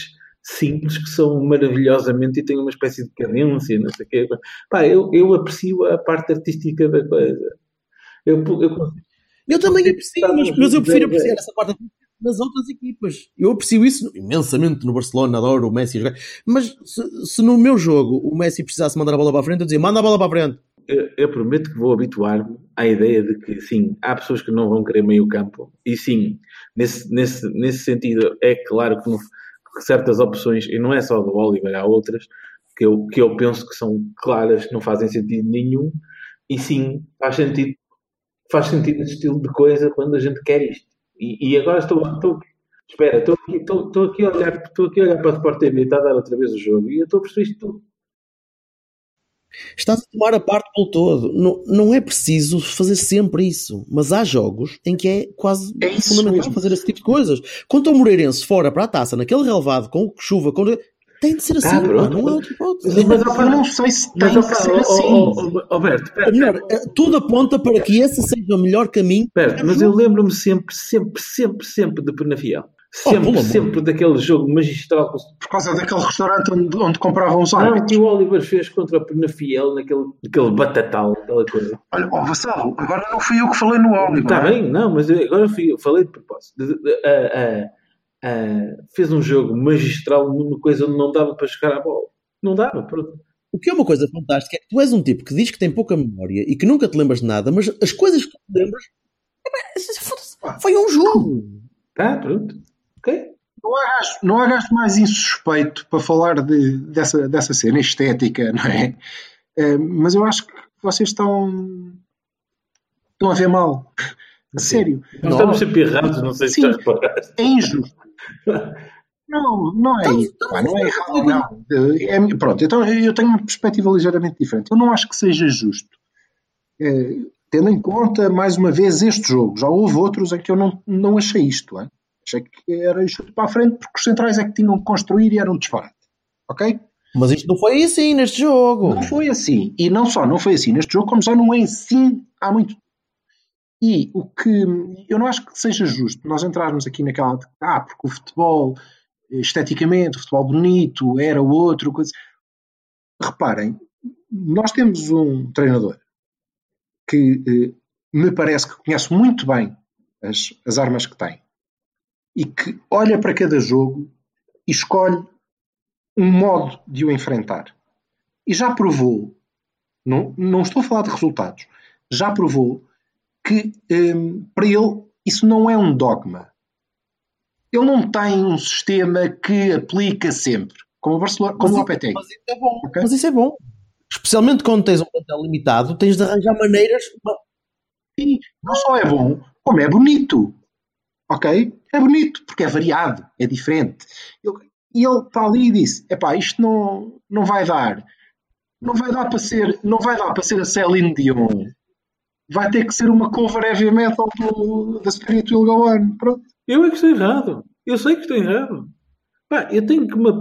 S2: simples que são maravilhosamente e têm uma espécie de cadência, não sei o quê. Pá, eu, eu aprecio a parte artística da coisa. Eu, eu,
S1: Eu também aprecio, mas, mas eu prefiro apreciar essa parte das outras equipas. Eu aprecio isso imensamente no Barcelona, adoro o Messi jogar. Mas se, se no meu jogo o Messi precisasse mandar a bola para a frente, eu dizia, manda a bola para a frente.
S2: Eu, eu prometo que vou habituar-me à ideia de que, sim, há pessoas que não vão querer meio campo. E sim, nesse, nesse, nesse sentido, é claro que, no, que certas opções, e não é só do Oliver, há outras, que eu, que eu penso que são claras, que não fazem sentido nenhum. E sim, faz sentido, faz sentido esse estilo de coisa quando a gente quer isto. E, e agora estou, estou espera, estou aqui, estou, estou aqui a olhar, estou aqui a olhar para a Sport TV, está a dar outra vez o jogo, e eu estou a perceber isto tudo.
S1: Estás a tomar a parte pelo todo. Não, não é preciso fazer sempre isso. Mas há jogos em que é quase
S3: É isso
S1: fundamental
S3: mesmo.
S1: fazer esse tipo de coisas. Quanto ao Moreirense fora para a taça, naquele relevado, com chuva, com... tem de ser assim.
S2: Ah, pronto.
S1: não outra hipótese.
S2: Mas,
S3: Eu não sei se tem que ser assim.
S2: ó, ó, Alberto,
S1: Ou melhor, eh, tudo aponta para que esse seja o melhor caminho.
S2: Espera, mas eu lembro-me sempre, sempre, sempre, sempre de Penafiel.
S1: Oh,
S2: Sempre,
S1: amor.
S2: sempre daquele jogo magistral.
S3: Por causa daquele restaurante onde, onde compravam os
S2: Não,
S3: árbitros.
S2: que o Oliver fez contra o Penafiel, naquele, naquele batatal, aquela coisa.
S3: Olha, ó Vassalo, agora não fui eu que falei no Oliver.
S2: Está bem, não, mas eu- agora fui, eu falei de propósito. De- de- ah, ah, fez um jogo magistral numa coisa onde não dava para chegar à bola. Não dava, pronto.
S1: O que é uma coisa fantástica é que tu és um tipo que diz que tem pouca memória e que nunca te lembras de nada, mas as coisas que tu te lembras. foda-se, Foi um jogo.
S2: Tá, pronto. Ok?
S3: Não há gajo, não há gajo mais insuspeito para falar de, dessa, dessa cena estética, não é? Eh, mas eu acho que vocês estão, estão a ver mal. A sério.
S2: Nós estamos sempre errados, não sei se
S3: Sim.
S2: já reparaste.
S3: É injusto. Não, não é
S1: Então,
S3: isso. Pá, não é errado, não. É- pronto, então eu tenho uma perspectiva ligeiramente diferente. Eu não acho que seja justo. Eh, tendo em conta, mais uma vez, este jogo. Já houve outros em que eu não, não achei isto. hein? Achei que era chute para a frente porque os centrais é que tinham que construir e era um disparate. Ok?
S1: Mas isto não foi assim neste jogo.
S3: Não foi assim. E não só não foi assim neste jogo, como já não é assim há muito tempo. E o que eu não acho que seja justo nós entrarmos aqui naquela de ah, porque o futebol, esteticamente, o futebol bonito, era outro, coisa. Reparem, nós temos um treinador que eh, me parece que conhece muito bem as, as armas que tem e que olha para cada jogo e escolhe um modo de o enfrentar. E já provou, não, não estou a falar de resultados, já provou que hum, para ele isso não é um dogma. Ele não tem um sistema que aplica sempre, como o Barcelona, como o
S1: Mas
S3: Lopetegui.
S1: Mas isso é bom.
S3: Ok?
S1: Mas isso é bom. Especialmente quando tens um plantel limitado, tens de arranjar maneiras.
S3: E não só é bom, como é bonito. Ok? É bonito, porque é variado, é diferente. E ele está ali e disse: epá, isto não, não vai dar. Não vai dar para ser, não vai dar para ser a Celine Dion. Vai ter que ser uma cover heavy metal do, da Spirit Will Go On. Pronto.
S2: Eu é que estou errado. Eu sei que estou errado. Pá, eu tenho que me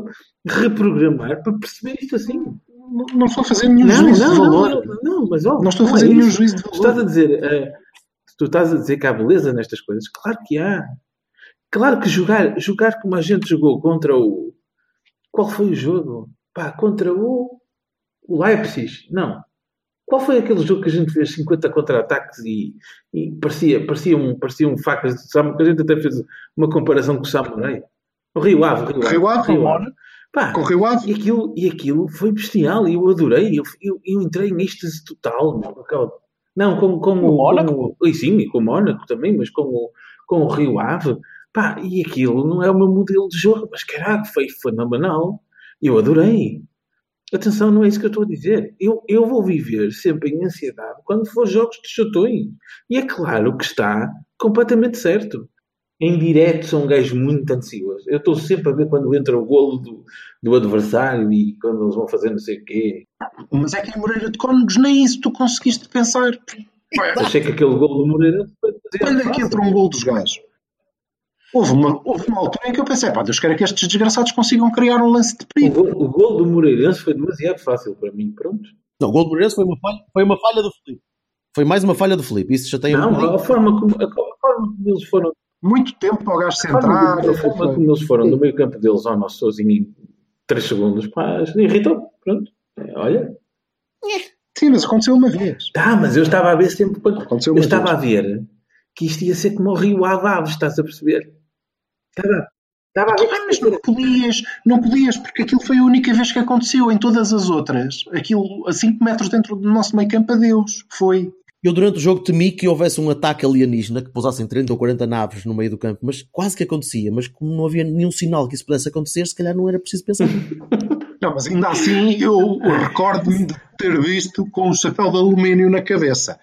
S2: reprogramar para perceber isto assim.
S3: Não, não estou a fazer nenhum
S2: Não,
S3: juízo
S2: não,
S3: de valor.
S2: não, não, mas ó,
S3: Não estou a
S2: é
S3: fazer nenhum
S2: isso.
S3: juízo de valor.
S2: estás a dizer, eh, tu estás a dizer que há beleza nestas coisas? Claro que há. Claro que jogar, jogar como a gente jogou contra o. Qual foi o jogo? Pá, contra o. O Leipzig? Não. Qual foi aquele jogo que a gente fez 50 contra-ataques e, e parecia, parecia, um, parecia um facas de Samurai? Que a gente até fez uma comparação com o Samurai. O Rio Ave. O
S3: Rio Ave,
S2: Rio
S3: Rio
S2: Ave. Pá,
S3: Com o Rio Ave.
S2: e aquilo, e aquilo foi bestial, e eu adorei. Eu, eu, eu entrei em êxtase total. meu, com aquela- Não, com,
S1: O. Mónaco?
S2: Com o e sim, com o Mónaco também, mas com o, com o Rio Ave. Pá, e aquilo não é o meu modelo de jogo, mas caraca, foi fenomenal. Eu adorei. Atenção, não é isso que eu estou a dizer. Eu, eu vou viver sempre em ansiedade quando for jogos de chatões. E é claro que está completamente certo. Em direto são um gajo muito ansioso. Eu estou sempre a ver quando entra o golo do, do adversário e quando eles vão fazer não sei o quê.
S3: Mas é que em Moreira de Cónegos nem isso tu conseguiste pensar.
S2: Achei que aquele golo do Moreira foi demasiado
S3: Olha que entra um gol dos gajos. Houve uma, houve uma altura em que eu pensei, pá, Deus queira que estes desgraçados consigam criar um lance de
S2: O
S3: perigo.
S2: gol, o gol do Moreirense foi demasiado fácil para mim. Pronto.
S1: Não, o gol do Moreirense foi uma falha, foi uma falha do Felipe. Foi mais uma falha do Felipe. Isso já tem um
S2: Não, a forma como, a, a forma como eles foram
S3: Muito tempo para o gajo centrar.
S2: a forma como eles foram do meio campo deles ao nosso sozinho em 3 segundos, pá, irritou. Pronto. É, Olha.
S3: Sim, mas aconteceu uma vez.
S2: Tá, mas eu estava a ver sempre. quando-
S3: Aconteceu
S2: Eu estava
S3: vez.
S2: a ver que isto ia ser como o Rio Ave Aves, estás a perceber? Estava, Estava a ver.
S3: Ah, mas não podias, não podias, porque aquilo foi a única vez que aconteceu. Em todas as outras, aquilo a 5 metros dentro do nosso meio campo, adeus. Foi.
S1: Eu durante o jogo temi que houvesse um ataque alienígena que pousassem 30 ou 40 naves no meio do campo, mas quase que acontecia. Mas como não havia nenhum sinal que isso pudesse acontecer, se calhar não era preciso pensar.
S3: Não, mas ainda assim eu recordo-me de ter visto com um chapéu de alumínio na cabeça.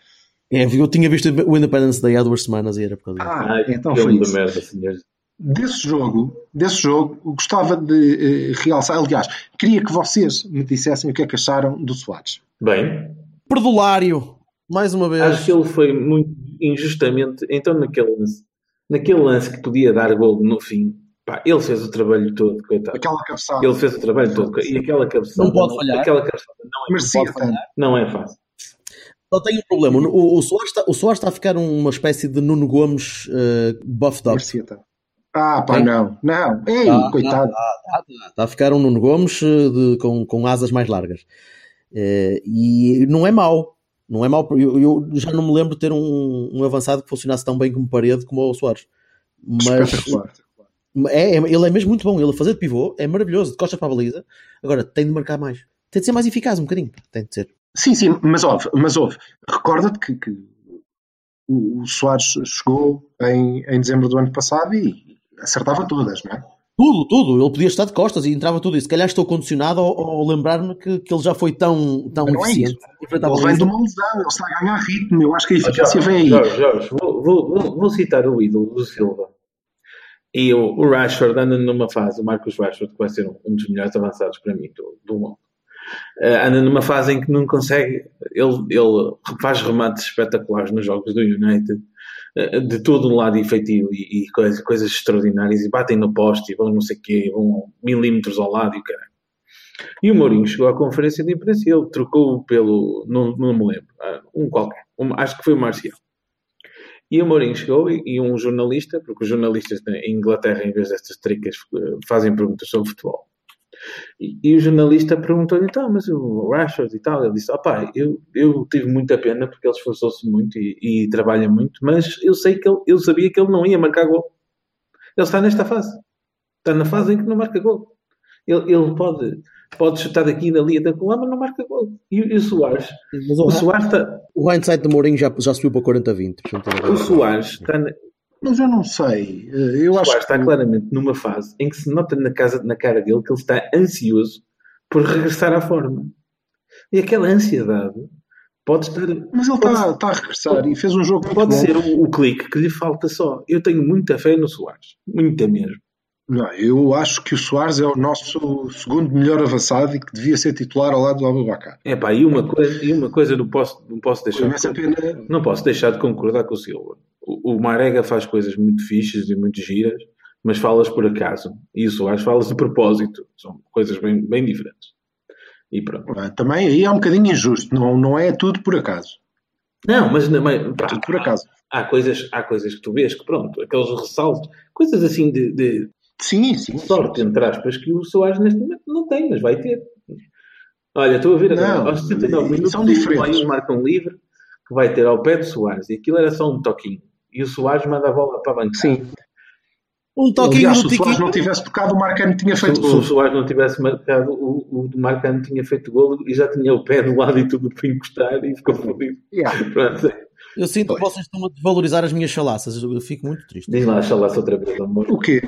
S1: É, eu tinha visto o Independence Day há duas semanas e era por causa disso.
S3: Ah, então foi isso.
S2: merda, senhores.
S3: Desse jogo, desse jogo, gostava de eh, realçar. Aliás, queria que vocês me dissessem o que é que acharam do Soares.
S2: Bem,
S1: Perdulário, mais uma vez.
S2: acho que ele foi muito injustamente. Então, naquele lance, naquele lance que podia dar gol no fim, pá, ele fez o trabalho todo, coitado.
S3: Aquela cabeçada.
S2: Ele fez o trabalho todo. E aquela cabeçada.
S1: Não pode falhar.
S2: Aquela cabeçada não é,
S3: Merecia
S1: pode falhar.
S2: não é fácil.
S1: Só tem um problema. O, o, Soares está, o Soares está a ficar uma espécie de Nuno Gomes uh, buffed up.
S3: Merecia. Ah, pá, não. Não. Ei,
S1: Ah,
S3: coitado.
S1: Está a ficar um Nuno Gomes eh, de- com, com asas mais largas. Eh, e não é mau. Não é mau. Eu, eu já não me lembro de ter um, um avançado que funcionasse tão bem como parede como o Soares. Mas é, é- ele é mesmo muito bom. Ele a fazer de pivô é maravilhoso, de costas para a baliza. Agora tem de marcar mais. Tem de ser mais eficaz um bocadinho. Tem de ser.
S3: Sim, sim, mas houve. Mas houve. Recorda-te que, que o, o Soares chegou em, em dezembro do ano passado e acertava todas, não é?
S1: Tudo, tudo. Ele podia estar de costas e entrava tudo. E se calhar estou condicionado ao, ao lembrar-me que, que ele já foi tão, tão
S3: não é
S1: eficiente. Enfrentava
S3: Ele vem de uma lesão, ele está a ganhar ritmo. Eu acho que a
S2: Jorge,
S3: eficácia vem aí.
S2: Jorge, Jorge, vou, vou- vou- citar o ídolo do Silva. E o, o Rashford anda numa fase, o Marcos Rashford, que vai ser um, um dos melhores avançados para mim do, do mundo, eh, anda numa fase em que não consegue. Ele, ele faz remates espetaculares nos jogos do United, de todo um lado efetivo e, e coisas, coisas extraordinárias, e batem no poste e vão não sei o quê, vão milímetros ao lado e o caralho. E o Mourinho chegou à conferência de imprensa e ele trocou pelo. Não, não me lembro. ah, Um qualquer. Um- acho que foi o Marcial. E o Mourinho chegou e, e um jornalista, porque os jornalistas na- Inglaterra, em vez destas tricas, eh, fazem perguntas sobre futebol. E, e o jornalista perguntou-lhe, então, mas o Rashford e tal, ele disse, opá, eu, eu tive muita pena porque ele esforçou-se muito e, e trabalha muito, mas eu sei que ele, eu sabia que ele não ia marcar gol. Ele está nesta fase. Está na fase em que não marca gol. Ele, ele pode, pode chutar daqui e dali até com lá, mas não marca gol. E, e o Soares,
S1: Mas
S2: o
S1: o,
S2: Soares está,
S1: o hindsight de Mourinho já, já subiu para 40-20. portanto,
S2: o Soares está, na-
S3: Mas eu não sei. Eh, Eu
S2: o
S3: acho
S2: Soares está
S3: que
S2: claramente numa fase em que se nota na, casa, na cara dele que ele está ansioso por regressar à forma. E aquela ansiedade pode estar.
S3: Mas ele está, está a regressar e fez um jogo muito
S2: Pode
S3: bom.
S2: ser o, o clique que lhe falta só. Eu tenho muita fé no Soares. Muita mesmo.
S3: Não, eu acho que o Soares é o nosso segundo melhor avançado e que devia ser titular ao lado do Abubacar.
S2: É pá, e uma coisa, e uma coisa não, posso, não posso deixar de, não posso deixar de concordar com o Silva. O, Marega faz coisas muito fixas e muito giras, mas falas por acaso. E o Soares falas de propósito. São coisas bem, bem diferentes. E pronto.
S3: Também aí é um bocadinho injusto. Não, não é tudo por acaso.
S2: Não, mas, mas pá,
S3: Tudo por acaso.
S2: há coisas, há coisas que tu vês que pronto, aqueles ressaltos, coisas assim de, de
S3: Sim, sim.
S2: sorte, entre aspas, que o Soares neste momento não tem, mas vai ter. Olha, estou a ver agora,
S3: Não,
S2: aos 79 minutos,
S3: são diferentes.
S2: Higuaín marca um livre que vai ter ao pé do Soares, e aquilo era só um toquinho. E o Soares manda a bola para a bancada.
S3: Sim.
S1: Um toquinho
S3: Aliás, se
S1: do
S3: o Soares
S1: Tiquinho.
S3: não tivesse tocado, o Marcano tinha
S2: Se,
S3: feito
S2: se o
S3: gol.
S2: Soares não tivesse marcado, o, o Marcano tinha feito golo e já tinha o pé do lado e tudo para encostar e ficou fodido.
S3: Yeah.
S2: Pronto.
S1: Eu sinto que vocês estão a desvalorizar as minhas chalaças. Eu fico muito triste.
S2: Diz lá, chalaça outra vez, amor.
S3: O quê?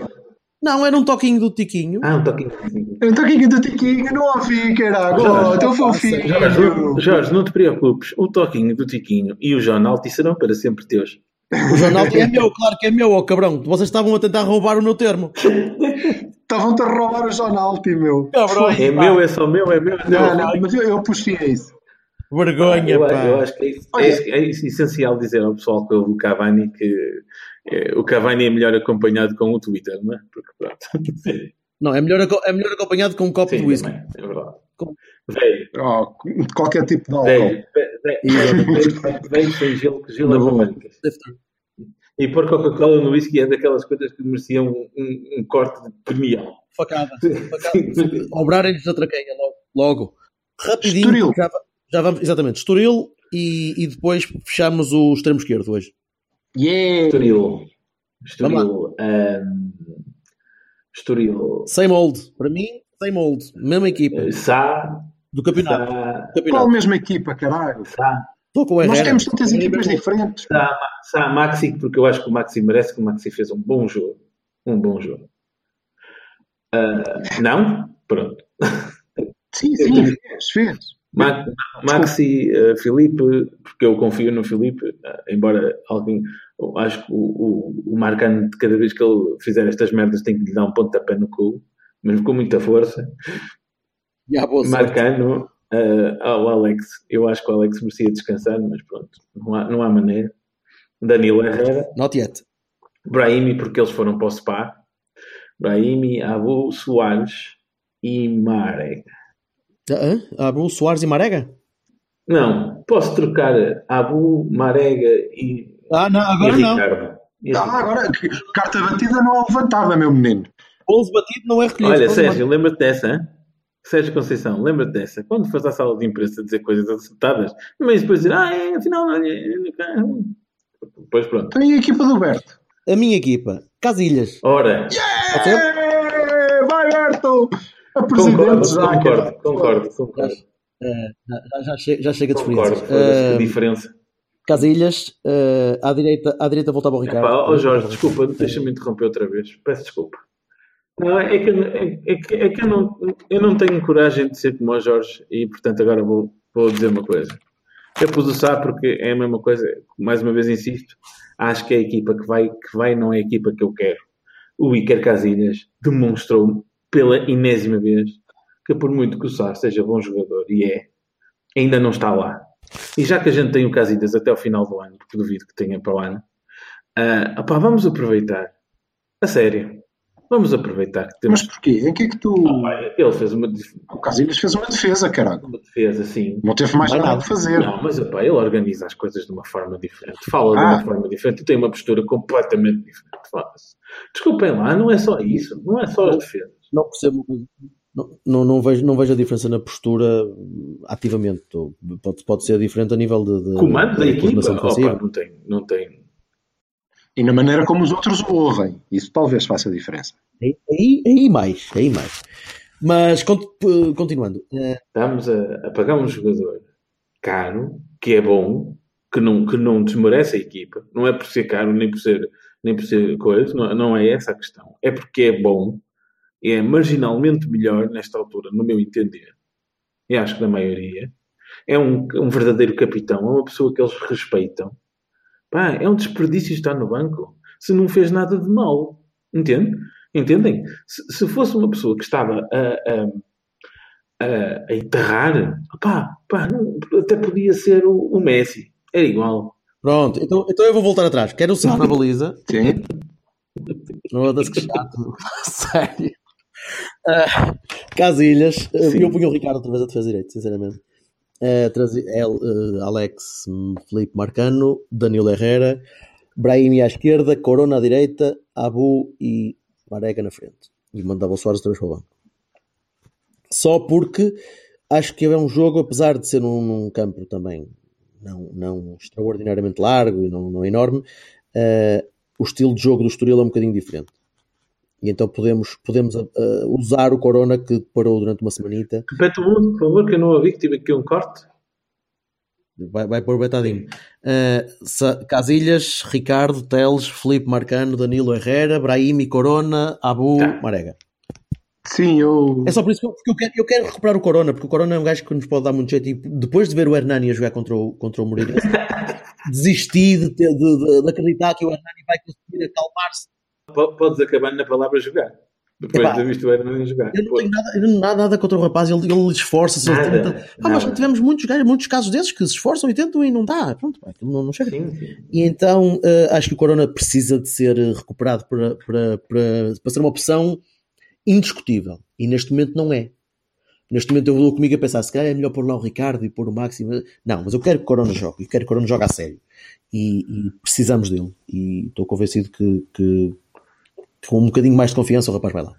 S1: Não, era um toquinho do Tiquinho.
S2: Ah, um toquinho. assim.
S3: Eu estou aqui do Tiquinho, não ouvi, caralho. Oh, tão fofinho.
S2: Jorge, não- Jorge, não te preocupes. O toquinho do Tiquinho e o Jonalti serão para sempre teus.
S1: O jornal é meu, claro que é meu, ó cabrão. Vocês estavam a tentar roubar o meu termo.
S3: Estavam-te a roubar o Jonalti, meu.
S1: Cabrão.
S2: É meu, é só meu, é meu. É
S3: Não,
S2: meu.
S3: não, mas eu, eu puxei isso.
S1: Vergonha,
S2: eu,
S1: pá.
S2: eu acho que é, é é isso essencial dizer ao pessoal que ouve o Cavani que eh, o Cavani é melhor acompanhado com o Twitter, não é? Porque pronto. Sim,
S1: Não, é melhor, é melhor acompanhado com um copo de whisky.
S2: também, é verdade.
S1: Com-
S2: Velho,
S3: Oh, qualquer tipo de álcool.
S2: velho, sem gelo que gelo. Américas. E pôr Coca-Cola no whisky é daquelas coisas que mereciam um, um, um corte de premial.
S1: Facada. Facada. Obrarem-lhes a traqueia logo. logo. Rapidinho.
S3: Estoril.
S1: Já, já vamos, exatamente. Estoril e, e depois fechamos o extremo esquerdo hoje.
S3: Yeah.
S2: Estoril. Estoril. ahm, Estoril.
S1: Same old. Para mim, same old. Mesma equipa.
S2: Sá.
S1: Do campeonato.
S2: Sá.
S1: Do
S3: Qual
S1: campeonato.
S3: mesma equipa, caralho?
S2: Sá.
S1: Estou com o
S3: Nós temos tantas equipas diferentes.
S2: Sá, Sá Maxi, porque eu acho que o Maxi merece, que o Maxi fez um bom jogo. Um bom jogo. Ah, não? Pronto.
S3: Sim, sim, fez, fez.
S2: Ma- Maxi, eh, Filipe, porque eu confio no Filipe, eh, embora alguém, acho que o, o, o Marcano, cada vez que ele fizer estas merdas, tem que lhe dar um pontapé no cu, mas com muita força.
S1: E há boa.
S2: Marcano, eh, ao Alex, eu acho que o Alex merecia descansar, mas pronto, não há, não há maneira. Danilo Herrera,
S1: Not yet.
S2: Brahimi, porque eles foram para o Spa, Brahimi, Abu, Soares e Marek.
S1: Hã? Abu Soares e Marega?
S2: Não, posso trocar Abu, Marega e,
S1: Ah, não,
S2: e
S1: agora não.
S2: Ricardo.
S3: Ah, agora, carta batida não é levantada, meu menino.
S1: 11 batido não é recolhido.
S2: Olha,
S1: 11
S2: Sérgio, lembra-te dessa, hein? Sérgio Conceição, lembra-te dessa. Quando fores à sala de imprensa dizer coisas acertadas, mas depois dizer, ah, é, afinal, não é. Depois pronto.
S3: Tem a equipa do Berto.
S1: A minha equipa, Casilhas.
S2: Ora?
S3: É, vai, Berto! A
S2: concordo,
S3: presidente
S2: concordo, concordo, concordo.
S1: Eh, já, já, chega, já chega de
S2: Concordo,
S1: Eh,
S2: diferença.
S1: Casilhas, eh, à, direita, à direita voltava o Ricardo.
S2: Epá, ó Jorge, desculpa, deixa-me interromper outra vez. Peço desculpa. Não, é que, é, que, é que eu, não, eu não tenho coragem de ser como o Jorge e, portanto, agora vou, vou dizer uma coisa. Eu pus o Sá porque é a mesma coisa, mais uma vez insisto, acho que é a equipa que vai, que vai não é a equipa que eu quero. O Iker Casilhas demonstrou pela enésima vez que por muito que o Sá seja bom jogador, e é, ainda não está lá. E já que a gente tem o Casilhas até ao final do ano, porque duvido que tenha para o ano, ah, opá, vamos aproveitar. A sério. Vamos aproveitar que temos.
S3: Mas porquê? Em que é que tu.
S2: Opá, ele fez uma,
S3: O Casilhas fez uma defesa, caralho.
S2: uma defesa assim.
S3: Não teve mais
S1: é
S3: nada a fazer.
S2: Não, mas opá, ele organiza as coisas de uma forma diferente. Fala de
S3: Ah.
S2: uma forma diferente e tem uma postura completamente diferente. Fala-se. Desculpem lá, não é só isso. Não é só as defesas.
S1: Não percebo. Não, não, não vejo, não vejo a diferença na postura ativamente. Pode, pode ser diferente a nível de. de
S2: Comando da
S1: de
S2: equipa, opá, não tem. Não tem.
S3: E na maneira como os outros o ouvem. Isso talvez faça diferença.
S1: Aí, aí, mais, aí mais. Mas p- continuando. eh,
S2: Estamos a, a pagar um jogador caro, que é bom, que não, que não desmerece a equipa. Não é por ser caro, nem por ser, nem por ser coisa, não, não é essa a questão. É porque é bom, é marginalmente melhor nesta altura, no meu entender. E acho que na maioria. É um, um verdadeiro capitão, é uma pessoa que eles respeitam. Pá, é um desperdício estar no banco. Se não fez nada de mal. Entende? Entendem? Se, se fosse uma pessoa que estava a, a, a, a enterrar, pá, pá, não- até podia ser o, o Messi. Era igual.
S1: pronto, então, então eu vou voltar atrás. Quero o Sá na baliza.
S3: Sim.
S1: Foda-se que chato. Sério. Ah, Casilhas.
S2: Sim.
S1: eu punho o Ricardo outra vez a defesa direito, sinceramente. Trazi- El- eh, Alex Felipe Marcano, Danilo Herrera, Brahimi à esquerda, Corona à direita, Abu e Marega na frente. E mandava o Soares outra vez para o banco. Só porque acho que é um jogo, apesar de ser num, num campo também não, não extraordinariamente largo e não, não enorme, eh, o estilo de jogo do Estoril é um bocadinho diferente. E então podemos, podemos ah, usar o Corona que parou durante uma semanita.
S2: Repete o mundo, por favor, que eu não ouvi que tive aqui um corte.
S1: Vai, vai pôr betadinho. Ah, Sa- Casilhas, Ricardo, Teles, Felipe Marcano, Danilo Herrera, Brahimi, Corona, Abu,
S2: Tá.
S1: Marega.
S3: Sim, eu.
S1: É só por isso que eu, porque eu, quero, eu quero recuperar o Corona, porque o Corona é um gajo que nos pode dar muito jeito. E depois de ver o Hernani a jogar contra o, contra o Moreirense, desisti de, ter- de- de- de acreditar que o Hernani vai conseguir acalmar-se.
S2: Po- Podes acabar na palavra jogar. Depois
S1: Epá,
S2: de visto o jogar.
S1: Eu não tenho nada, eu não tenho nada, nada contra o rapaz, ele, ele esforça-se. Ah, mas
S2: nada.
S1: tivemos muitos, muitos casos desses que se esforçam e tentam e não dá. Pronto, aquilo não, não chega.
S2: Sim, sim.
S1: E então eh, acho que o Corona precisa de ser recuperado para, para, para, para ser uma opção indiscutível. E neste momento não é. Neste momento eu vou comigo a pensar, se calhar é melhor pôr lá o Ricardo e pôr o Máximo. Não, mas eu quero que o Corona jogue. Eu quero que o Corona jogue a sério. E, e precisamos dele. E estou convencido que, que com um bocadinho mais de confiança o rapaz vai lá.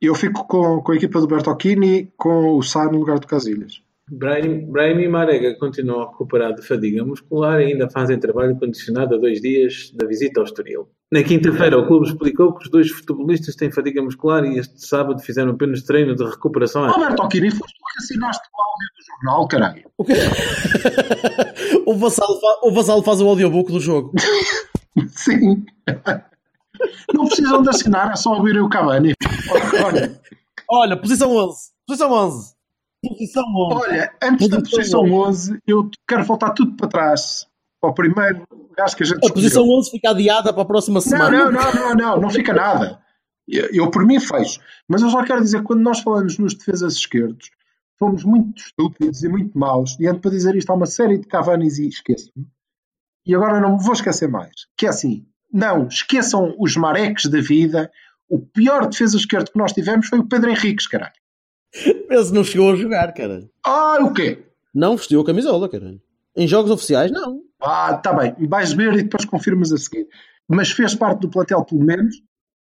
S3: Eu fico com, com a equipa do Bertocchini com o Sá no lugar do Casilhas.
S2: Brahim, Brahim e Marega continuam a recuperar de fadiga muscular e ainda fazem trabalho condicionado a dois dias da visita ao Estoril. Na quinta-feira, o clube explicou que os dois futebolistas têm fadiga muscular e este sábado fizeram apenas treino de recuperação.
S3: Roberto Alquiri, foste tu que assinaste o áudio do jornal, caralho.
S1: O, quê? o, Vassal fa... o Vassal faz o audiobook do jogo.
S3: Sim. Não precisam de assinar, é só ouvir o Cavani.
S1: Olha, Olha posição 11. Posição 11. Posição 11.
S3: Olha, antes da posição 11, eu quero voltar tudo para trás. Para o primeiro gajo que a gente
S1: A posição 11 fica adiada para a próxima semana.
S3: Não, não, não, não, não, não fica nada. Eu, eu, por mim fecho. Mas eu só quero dizer que quando nós falamos nos defesas esquerdos, fomos muito estúpidos e muito maus. E antes para dizer isto, há uma série de Cavanis e esqueço-me. E agora não me vou esquecer mais. Que é assim, não, esqueçam os mareques da vida. O pior defesa esquerdo que nós tivemos foi o Pedro Henriques, caralho.
S1: Esse não chegou a jogar, caralho.
S3: Ah, o quê?
S1: Não vestiu a camisola, caralho. Em jogos oficiais, não.
S3: Ah, tá bem. Vais ver e depois confirmas a seguir. Mas fez parte do plantel, pelo menos,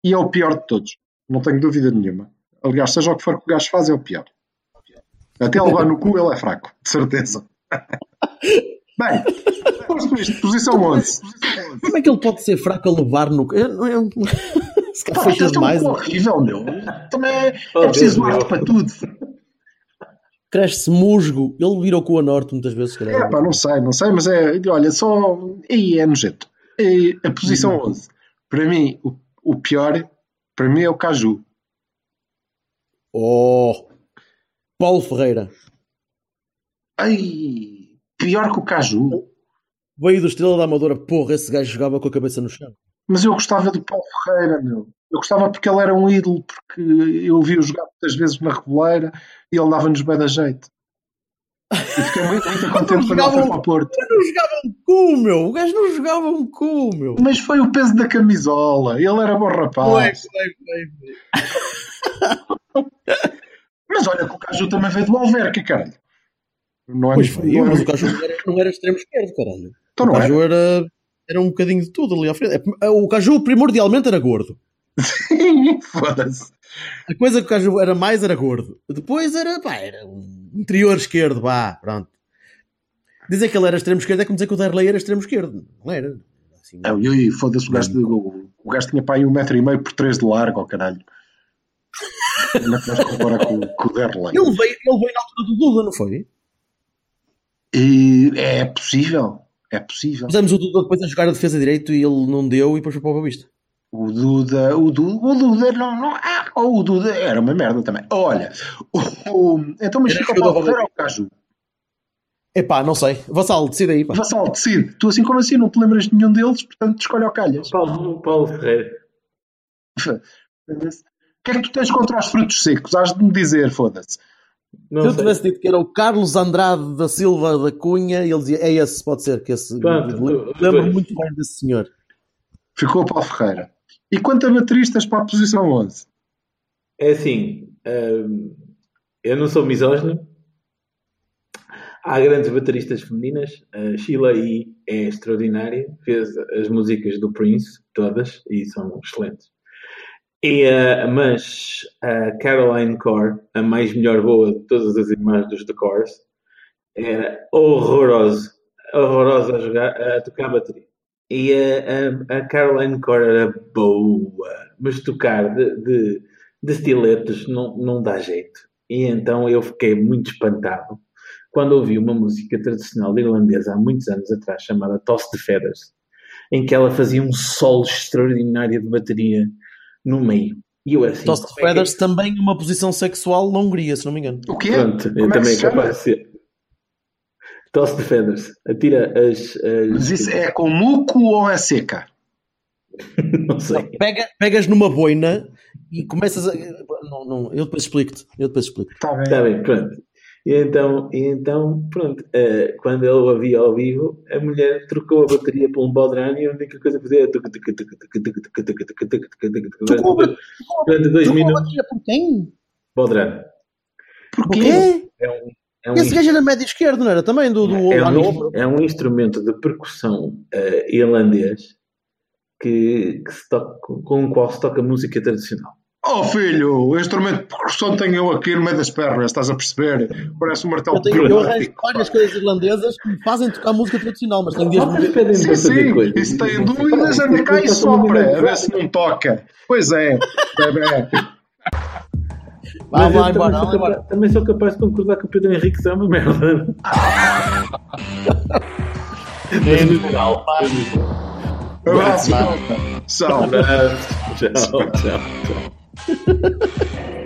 S3: e é o pior de todos. Não tenho dúvida nenhuma. Aliás, seja o que for que o gajo faz, é o pior. Até levar no cu, ele é fraco, de certeza. Bem, posto isto, posição 11.
S1: Como é que ele pode ser fraco a levar no é um...
S3: Se calhar foi demais. É horrível, meu. Também é, é preciso arte para tudo
S1: cresce musgo, ele vira o cu a norte muitas vezes.
S3: É pá, não sei, não sei, mas é, olha, só aí é nojento. E a posição hum. 11, para mim, o, o pior, para mim é o Caju.
S1: Oh, Paulo Ferreira.
S3: Ai, pior que o Caju.
S1: Veio do Estrela da Amadora, porra, esse gajo jogava com a cabeça no chão.
S3: Mas eu gostava do Paulo Ferreira, meu. Eu gostava porque ele era um ídolo, porque eu vi-o jogar muitas vezes na Reboleira e ele dava-nos bem da jeito. E fiquei muito, muito contente quando ele foi para o Porto.
S1: Não jogava um cu, meu. O gajo não jogava um cu, meu.
S3: Mas foi o peso da camisola. Ele era bom rapaz. Foi, foi, foi. mas olha que o Caju também veio do Alverca, caralho.
S1: Não é pois foi, não mas o Caju não era, não era extremo esquerdo, caralho. Então o Caju era? era? era um bocadinho de tudo ali à frente. É, o Caju primordialmente era gordo.
S3: Sim, foda-se.
S1: A coisa que o gajo era mais era gordo. Depois era, pá, era um interior esquerdo, vá, pronto. Dizer que ele era extremo esquerdo é como dizer que o Derlei era extremo esquerdo. Não era.
S3: Assim, não, e foda-se, o gajo, o, o gajo tinha pá aí um metro e meio por três de largo, ao caralho. Como é que vais comparar com, com o Derlei?
S1: Ele veio, ele veio na altura do Duda, não foi?
S3: E é possível. É possível.
S1: Pusemos o Duda depois a jogar a defesa direito e ele não deu e depois foi para o Boa Vista.
S3: O Duda, o Duda, o Duda não, não ah, o Duda era uma merda também. Olha, o, o, então mas fica para o Caju.
S1: Epá, não sei. Vassal, decide aí. Pá.
S3: Vassal, decide. Tu assim como assim não te lembras de nenhum deles, portanto escolhe o Calhas.
S2: Paulo, Paulo Ferreira.
S3: O que é que tu tens contra os frutos secos? Has de me dizer, foda-se.
S1: Se eu tivesse dito que era o Carlos Andrade da Silva da Cunha, ele dizia, é esse, pode ser, que esse. Lembro muito bem desse senhor.
S3: Ficou Paulo Ferreira. E quanto a bateristas para a posição 11?
S2: É assim, hum, eu não sou misógino. Há grandes bateristas femininas. A Sheila E é extraordinária. Fez as músicas do Prince, todas, e são excelentes. E, uh, mas a Caroline Core, a mais melhor boa de todas as irmãs dos The Cores, era horrorosa, horrorosa a, jogar, a tocar bateria. E a, a, a Caroline Core era boa, mas tocar de, de, de estiletos não, não dá jeito. E então eu fiquei muito espantado quando ouvi uma música tradicional irlandesa há muitos anos atrás, chamada Toss the Feathers, em que ela fazia um solo extraordinário de bateria no meio. E eu assim.
S1: Toss the Feathers é que... também uma posição sexual na Hungria, se não me engano.
S3: O quê?
S2: Pronto, eu é também é capaz de ser. Toss the feathers. Atira as, as.
S3: Mas isso é com muco ou é seca?
S2: não sei. Não,
S1: pega, pegas numa boina e começas a. Não, não, eu depois explico-te. Eu depois explico.
S3: Está bem.
S2: Está bem, pronto. E então, e então pronto, uh, quando ele o havia ao vivo, a mulher trocou a bateria por um Baudran e a única coisa que fazia durante dois minutos. a bateria
S1: por quem?
S2: Baudran.
S1: Porquê? É um é um Esse gajo era médio esquerdo, não era? Também do, do
S2: é, um, é um instrumento de percussão uh, irlandês que, que se toca, com o qual se toca música tradicional.
S3: Oh filho, o instrumento de percussão tenho eu aqui no meio das pernas, estás a perceber? Parece um martelo
S1: Eu, tenho, eu arranjo várias coisas irlandesas que me fazem tocar música tradicional, mas tenho de as
S2: Vocês pedem
S3: Sim, sim,
S2: coisas.
S3: e se tem dúvidas, anda cá e sopra, a ver se não toca. Pois é, bebê.
S1: Vai
S2: também,
S1: embora,
S2: sou
S1: vai embora.
S2: capaz, também sou capaz de concordar que o Pedro Henrique é uma merda. Mas no geral.
S3: Abraço,
S1: Vai.
S2: Abraço. Tchau, tchau, tchau. Ha ha ha ha!